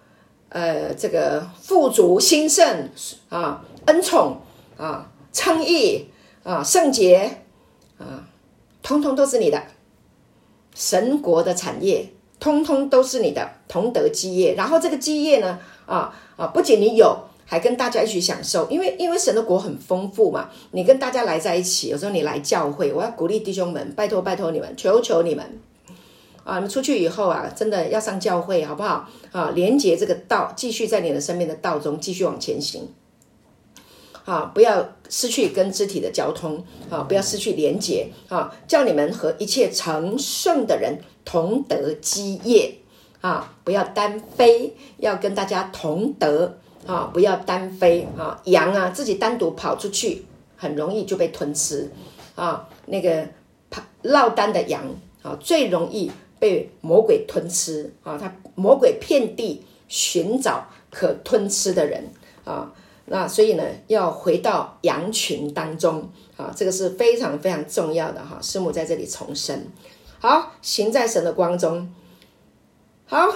呃这个富足兴盛啊，恩宠啊，称义啊，圣洁。通通都是你的，神国的产业，通通都是你的，同德基业。然后这个基业呢，啊啊，不仅你有，还跟大家一起享受。因为因为神的国很丰富嘛，你跟大家来在一起。有时候你来教会，我要鼓励弟兄们，拜托拜托你们，求求你们，啊，你出去以后啊，真的要上教会，好不好？啊，连接这个道，继续在你的生命的道中继续往前行。啊，不要失去跟肢体的交通啊！不要失去连结啊！叫你们和一切成圣的人同得基业啊！不要单飞，要跟大家同得啊！不要单飞啊！羊啊，自己单独跑出去，很容易就被吞吃啊！那个跑落单的羊啊，最容易被魔鬼吞吃啊！他魔鬼遍地寻找可吞吃的人啊！那所以呢，要回到羊群当中啊，这个是非常非常重要的哈。师母在这里重申，好，行在神的光中。好，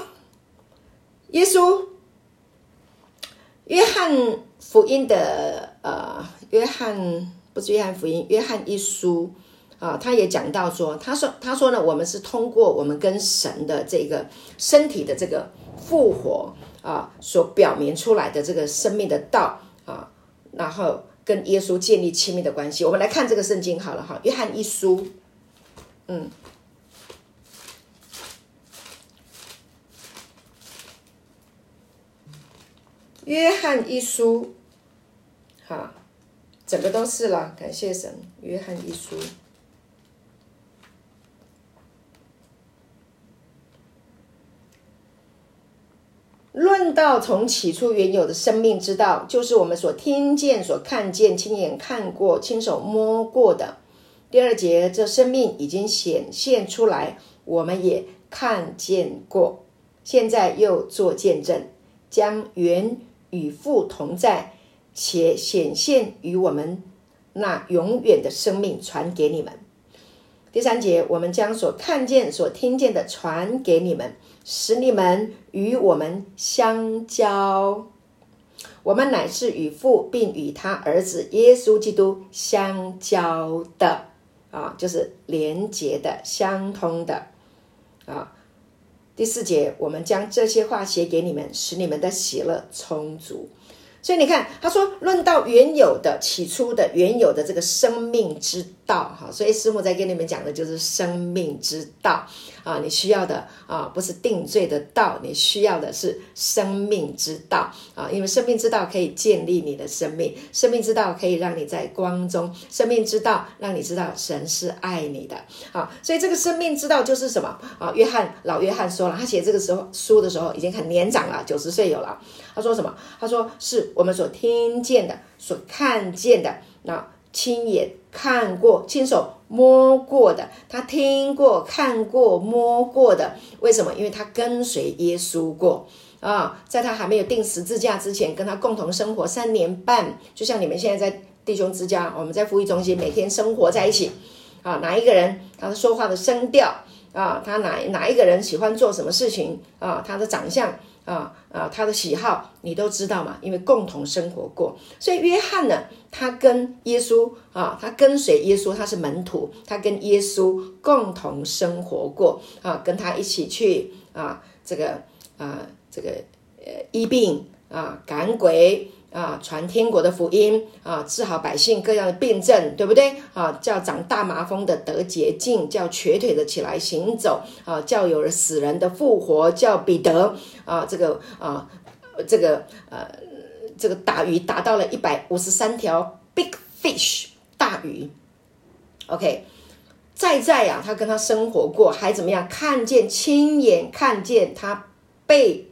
耶稣，约翰福音的呃，约翰不是约翰福音，约翰一书啊，他也讲到说，他说他说呢，我们是通过我们跟神的这个身体的这个复活。啊，所表明出来的这个生命的道啊，然后跟耶稣建立亲密的关系。我们来看这个圣经好了哈，《约翰一书》，嗯，《约翰一书》，好，整个都是了，感谢神，《约翰一书》。论到从起初原有的生命之道，就是我们所听见、所看见、亲眼看过、亲手摸过的。第二节，这生命已经显现出来，我们也看见过，现在又做见证，将原与父同在，且显现于我们那永远的生命传给你们。第三节，我们将所看见、所听见的传给你们，使你们与我们相交。我们乃是与父，并与他儿子耶稣基督相交的啊，就是连结的、相通的啊。第四节，我们将这些话写给你们，使你们的喜乐充足。所以你看，他说论到原有的、起初的、原有的这个生命之道，哈，所以师母在跟你们讲的就是生命之道啊。你需要的啊，不是定罪的道，你需要的是生命之道啊。因为生命之道可以建立你的生命，生命之道可以让你在光中，生命之道让你知道神是爱你的啊。所以这个生命之道就是什么啊？约翰老约翰说了，他写这个时候书的时候已经很年长了，九十岁有了。他说什么？他说是我们所听见的、所看见的，那亲眼看过、亲手摸过的，他听过、看过、摸过的。为什么？因为他跟随耶稣过啊，在他还没有钉十字架之前，跟他共同生活三年半，就像你们现在在弟兄之家，我们在福音中心每天生活在一起啊。哪一个人他说话的声调啊？他哪哪一个人喜欢做什么事情啊？他的长相。啊啊，他的喜好你都知道嘛？因为共同生活过，所以约翰呢，他跟耶稣啊，他跟随耶稣，他是门徒，他跟耶稣共同生活过啊，跟他一起去啊，这个啊，这个呃医病啊，赶鬼。啊，传天国的福音啊，治好百姓各样的病症，对不对？啊，叫长大麻风的得洁净，叫瘸腿的起来行走，啊，叫有死人的复活，叫彼得啊，这个啊，这个呃，这个打鱼打到了一百五十三条 big fish 大鱼。OK，再在呀、啊，他跟他生活过，还怎么样？看见亲眼看见他被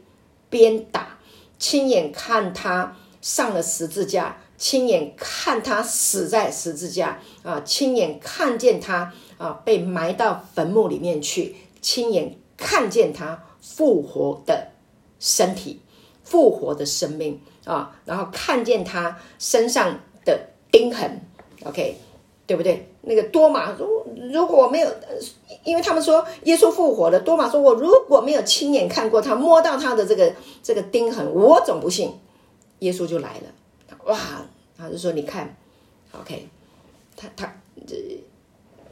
鞭打，亲眼看他。上了十字架，亲眼看他死在十字架啊，亲眼看见他啊被埋到坟墓里面去，亲眼看见他复活的身体，复活的生命啊，然后看见他身上的钉痕，OK，对不对？那个多马如如果没有，因为他们说耶稣复活了，多马说我如果没有亲眼看过他，摸到他的这个这个钉痕，我总不信。耶稣就来了，哇！他就说：“你看，OK，他他这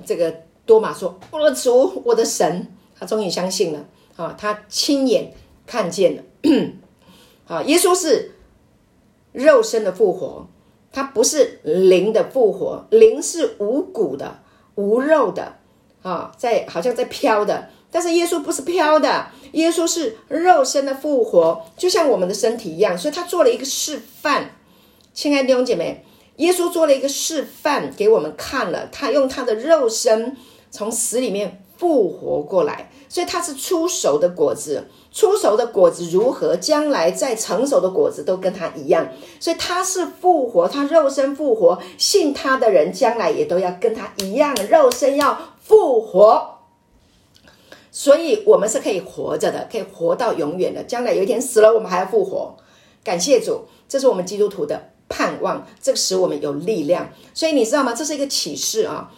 这个多马说，我的主，我的神，他终于相信了啊！他亲眼看见了，啊！耶稣是肉身的复活，他不是灵的复活，灵是无骨的、无肉的啊，在好像在飘的。”但是耶稣不是飘的，耶稣是肉身的复活，就像我们的身体一样，所以他做了一个示范。亲爱的弟兄姐妹，耶稣做了一个示范给我们看了，他用他的肉身从死里面复活过来，所以他是初熟的果子，初熟的果子如何，将来再成熟的果子都跟他一样，所以他是复活，他肉身复活，信他的人将来也都要跟他一样，肉身要复活。所以，我们是可以活着的，可以活到永远的。将来有一天死了，我们还要复活。感谢主，这是我们基督徒的盼望，这使我们有力量。所以你知道吗？这是一个启示啊！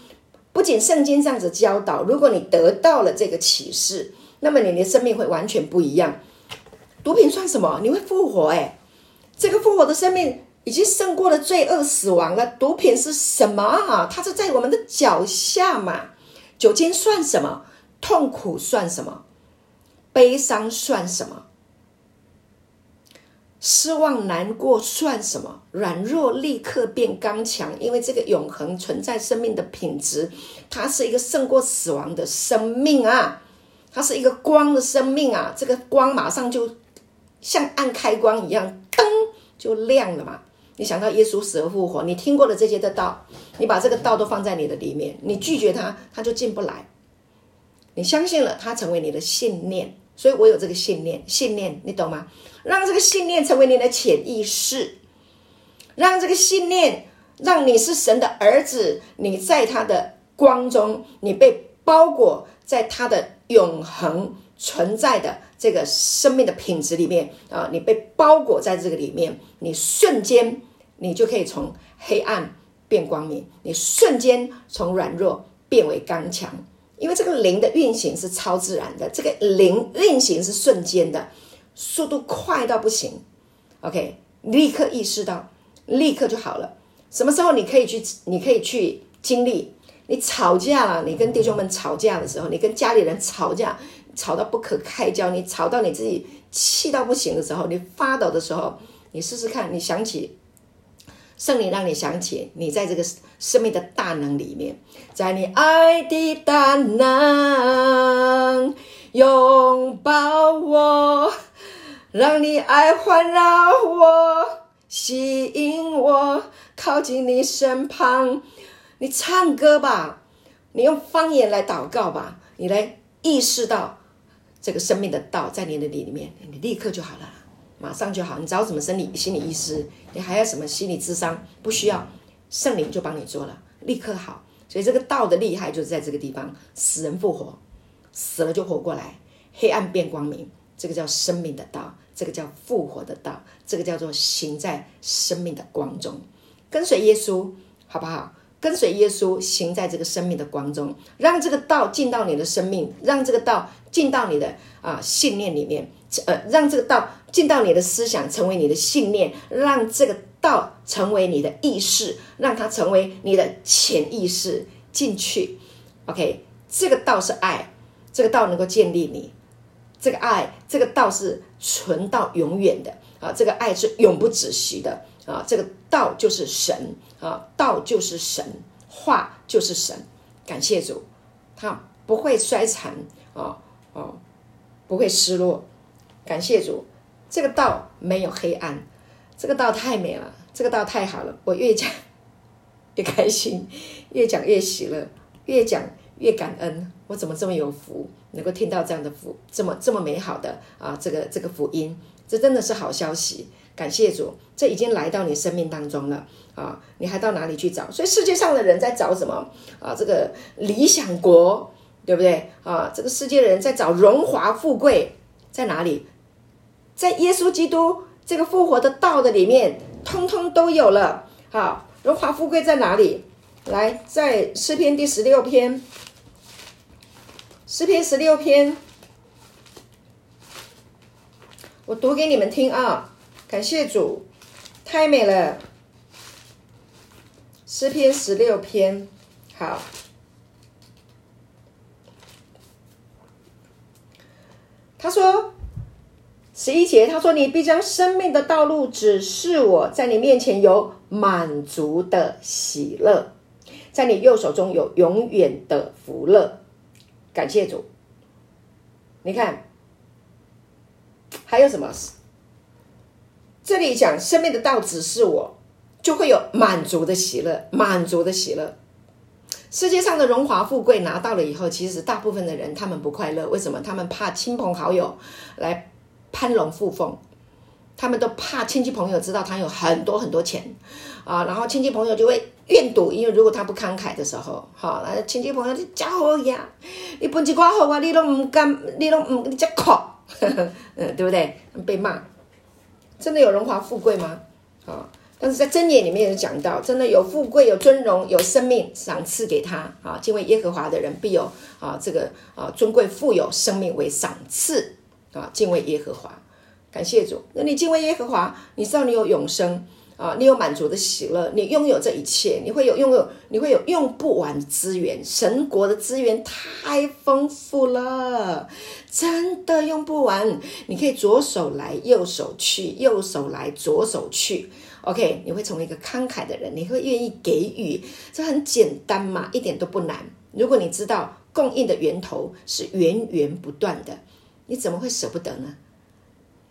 不仅圣经这样子教导，如果你得到了这个启示，那么你的生命会完全不一样。毒品算什么？你会复活哎！这个复活的生命已经胜过了罪恶死亡了。毒品是什么啊？它是在我们的脚下嘛。酒精算什么？痛苦算什么？悲伤算什么？失望难过算什么？软弱立刻变刚强，因为这个永恒存在生命的品质，它是一个胜过死亡的生命啊！它是一个光的生命啊！这个光马上就像按开关一样，灯就亮了嘛！你想到耶稣死而复活，你听过的这些的道，你把这个道都放在你的里面，你拒绝它，它就进不来。你相信了，它成为你的信念，所以我有这个信念。信念，你懂吗？让这个信念成为你的潜意识，让这个信念让你是神的儿子，你在他的光中，你被包裹在他的永恒存在的这个生命的品质里面啊！你被包裹在这个里面，你瞬间你就可以从黑暗变光明，你瞬间从软弱变为刚强。因为这个灵的运行是超自然的，这个灵运行是瞬间的，速度快到不行。OK，立刻意识到，立刻就好了。什么时候你可以去？你可以去经历。你吵架了，你跟弟兄们吵架的时候，你跟家里人吵架，吵到不可开交，你吵到你自己气到不行的时候，你发抖的时候，你试试看，你想起圣灵，让你想起你在这个生命的大能里面，在你爱的大能拥抱我，让你爱环绕我，吸引我靠近你身旁。你唱歌吧，你用方言来祷告吧，你来意识到这个生命的道在你的里里面，你立刻就好了，马上就好。你找什么生理心理医师，你还要什么心理智商？不需要，圣灵就帮你做了，立刻好。所以这个道的厉害就是在这个地方，死人复活，死了就活过来，黑暗变光明，这个叫生命的道，这个叫复活的道，这个叫做行在生命的光中，跟随耶稣，好不好？跟随耶稣行在这个生命的光中，让这个道进到你的生命，让这个道进到你的啊信念里面，呃，让这个道进到你的思想，成为你的信念，让这个道成为你的意识，让它成为你的潜意识进去。OK，这个道是爱，这个道能够建立你，这个爱，这个道是存到永远的啊，这个爱是永不止息的。啊，这个道就是神啊，道就是神，话就是神。感谢主，他不会衰残啊啊，不会失落。感谢主，这个道没有黑暗，这个道太美了，这个道太好了。我越讲 越开心，越讲越喜乐，越讲越感恩。我怎么这么有福，能够听到这样的福，这么这么美好的啊，这个这个福音，这真的是好消息。感谢主，这已经来到你生命当中了啊！你还到哪里去找？所以世界上的人在找什么啊？这个理想国，对不对啊？这个世界的人在找荣华富贵，在哪里？在耶稣基督这个复活的道的里面，通通都有了。好，荣华富贵在哪里？来，在诗篇第十六篇，诗篇十六篇，我读给你们听啊。感谢主，太美了。诗篇十六篇，好。他说十一节，他说：“你必将生命的道路指示我，在你面前有满足的喜乐，在你右手中有永远的福乐。”感谢主。你看，还有什么？这里讲生命的道指示我，就会有满足的喜乐，满足的喜乐。世界上的荣华富贵拿到了以后，其实大部分的人他们不快乐，为什么？他们怕亲朋好友来攀龙附凤，他们都怕亲戚朋友知道他有很多很多钱啊，然后亲戚朋友就会怨赌，因为如果他不慷慨的时候，好，那亲戚朋友就家伙呀，你本钱瓜好啊，你都唔干，你都唔你这靠，嗯，对不对？被骂。真的有荣华富贵吗？啊！但是在箴言里面也讲到，真的有富贵、有尊荣、有生命赏赐给他啊！敬畏耶和华的人必有啊这个啊尊贵富有生命为赏赐啊！敬畏耶和华，感谢主。那你敬畏耶和华，你知道你有永生。啊，你有满足的喜乐，你拥有这一切，你会有拥有，你会有用不完的资源。神国的资源太丰富了，真的用不完。你可以左手来，右手去；右手来，左手去。OK，你会成为一个慷慨的人，你会愿意给予，这很简单嘛，一点都不难。如果你知道供应的源头是源源不断的，你怎么会舍不得呢？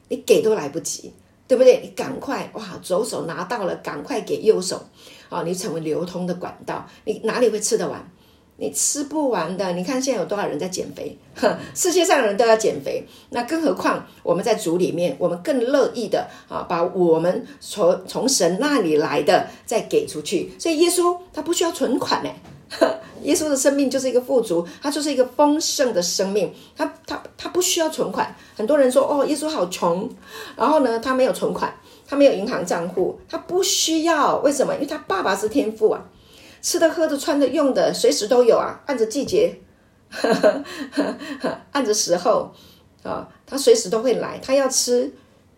你给都来不及。对不对？你赶快哇，左手拿到了，赶快给右手，啊，你成为流通的管道，你哪里会吃得完？你吃不完的。你看现在有多少人在减肥？哼，世界上人都要减肥，那更何况我们在主里面，我们更乐意的啊，把我们从从神那里来的再给出去。所以耶稣他不需要存款呢。耶稣的生命就是一个富足，他就是一个丰盛的生命，他他他不需要存款。很多人说哦，耶稣好穷，然后呢，他没有存款，他没有银行账户，他不需要。为什么？因为他爸爸是天父啊，吃的、喝的、穿的、用的，随时都有啊，按着季节，按着时候啊，他随时都会来。他要吃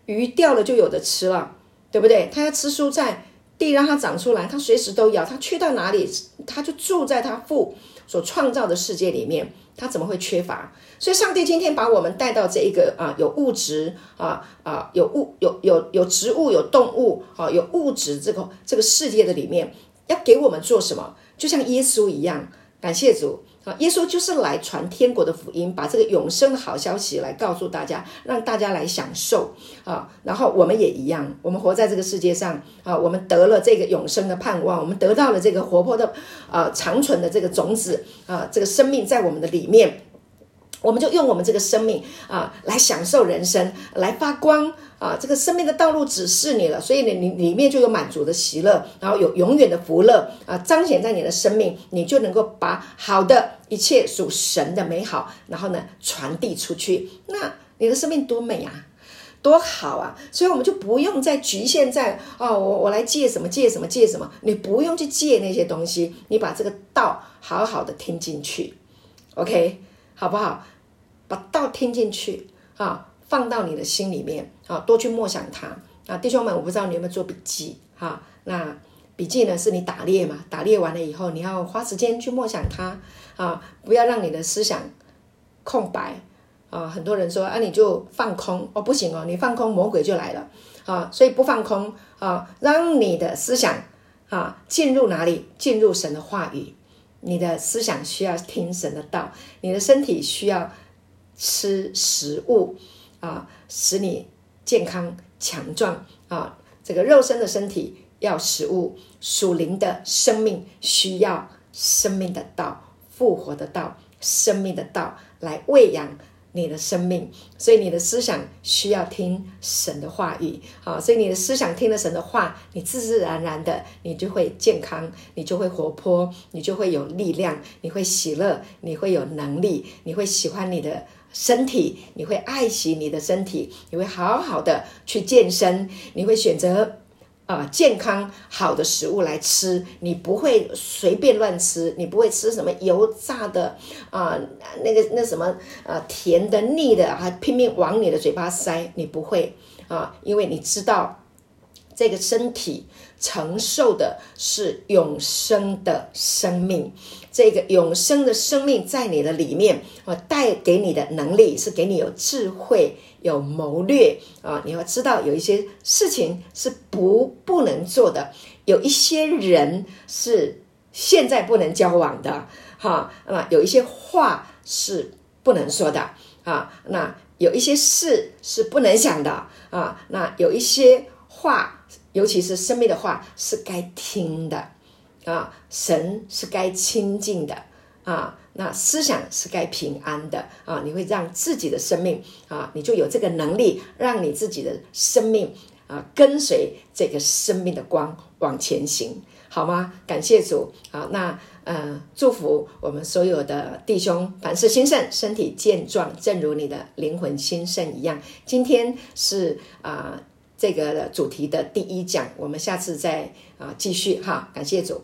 鱼掉了就有的吃了，对不对？他要吃蔬菜，地让它长出来，它随时都有。它去到哪里，它就住在它父所创造的世界里面。它怎么会缺乏？所以，上帝今天把我们带到这一个啊，有物质啊啊，有物有有有植物有动物啊，有物质这个这个世界的里面，要给我们做什么？就像耶稣一样，感谢主耶稣就是来传天国的福音，把这个永生的好消息来告诉大家，让大家来享受啊。然后我们也一样，我们活在这个世界上啊，我们得了这个永生的盼望，我们得到了这个活泼的啊长存的这个种子啊，这个生命在我们的里面。我们就用我们这个生命啊，来享受人生，来发光啊！这个生命的道路指示你了，所以你你里面就有满足的喜乐，然后有永远的福乐啊，彰显在你的生命，你就能够把好的一切属神的美好，然后呢传递出去。那你的生命多美啊，多好啊！所以我们就不用再局限在哦，我我来借什么借什么借什么，你不用去借那些东西，你把这个道好好的听进去，OK。好不好？把道听进去啊，放到你的心里面啊，多去默想它啊，弟兄们，我不知道你有没有做笔记哈？那笔记呢，是你打猎嘛？打猎完了以后，你要花时间去默想它啊，不要让你的思想空白啊。很多人说啊，你就放空哦，不行哦，你放空，魔鬼就来了啊。所以不放空啊，让你的思想啊进入哪里？进入神的话语。你的思想需要听神的道，你的身体需要吃食物啊，使你健康强壮啊。这个肉身的身体要食物，属灵的生命需要生命的道、复活的道、生命的道来喂养。你的生命，所以你的思想需要听神的话语，好，所以你的思想听了神的话，你自自然然的，你就会健康，你就会活泼，你就会有力量，你会喜乐，你会有能力，你会喜欢你的身体，你会爱惜你的身体，你会好好的去健身，你会选择。啊，健康好的食物来吃，你不会随便乱吃，你不会吃什么油炸的啊，那个那什么啊，甜的腻的，还拼命往你的嘴巴塞，你不会啊，因为你知道这个身体承受的是永生的生命。这个永生的生命在你的里面啊，带给你的能力是给你有智慧、有谋略啊。你要知道，有一些事情是不不能做的，有一些人是现在不能交往的，哈。那有一些话是不能说的啊。那有一些事是不能想的啊。那有一些话，尤其是生命的话，是该听的。啊，神是该亲近的啊，那思想是该平安的啊，你会让自己的生命啊，你就有这个能力，让你自己的生命啊，跟随这个生命的光往前行，好吗？感谢主啊，那呃，祝福我们所有的弟兄，凡事兴盛，身体健壮，正如你的灵魂兴盛一样。今天是啊，这个主题的第一讲，我们下次再啊继续哈，感谢主。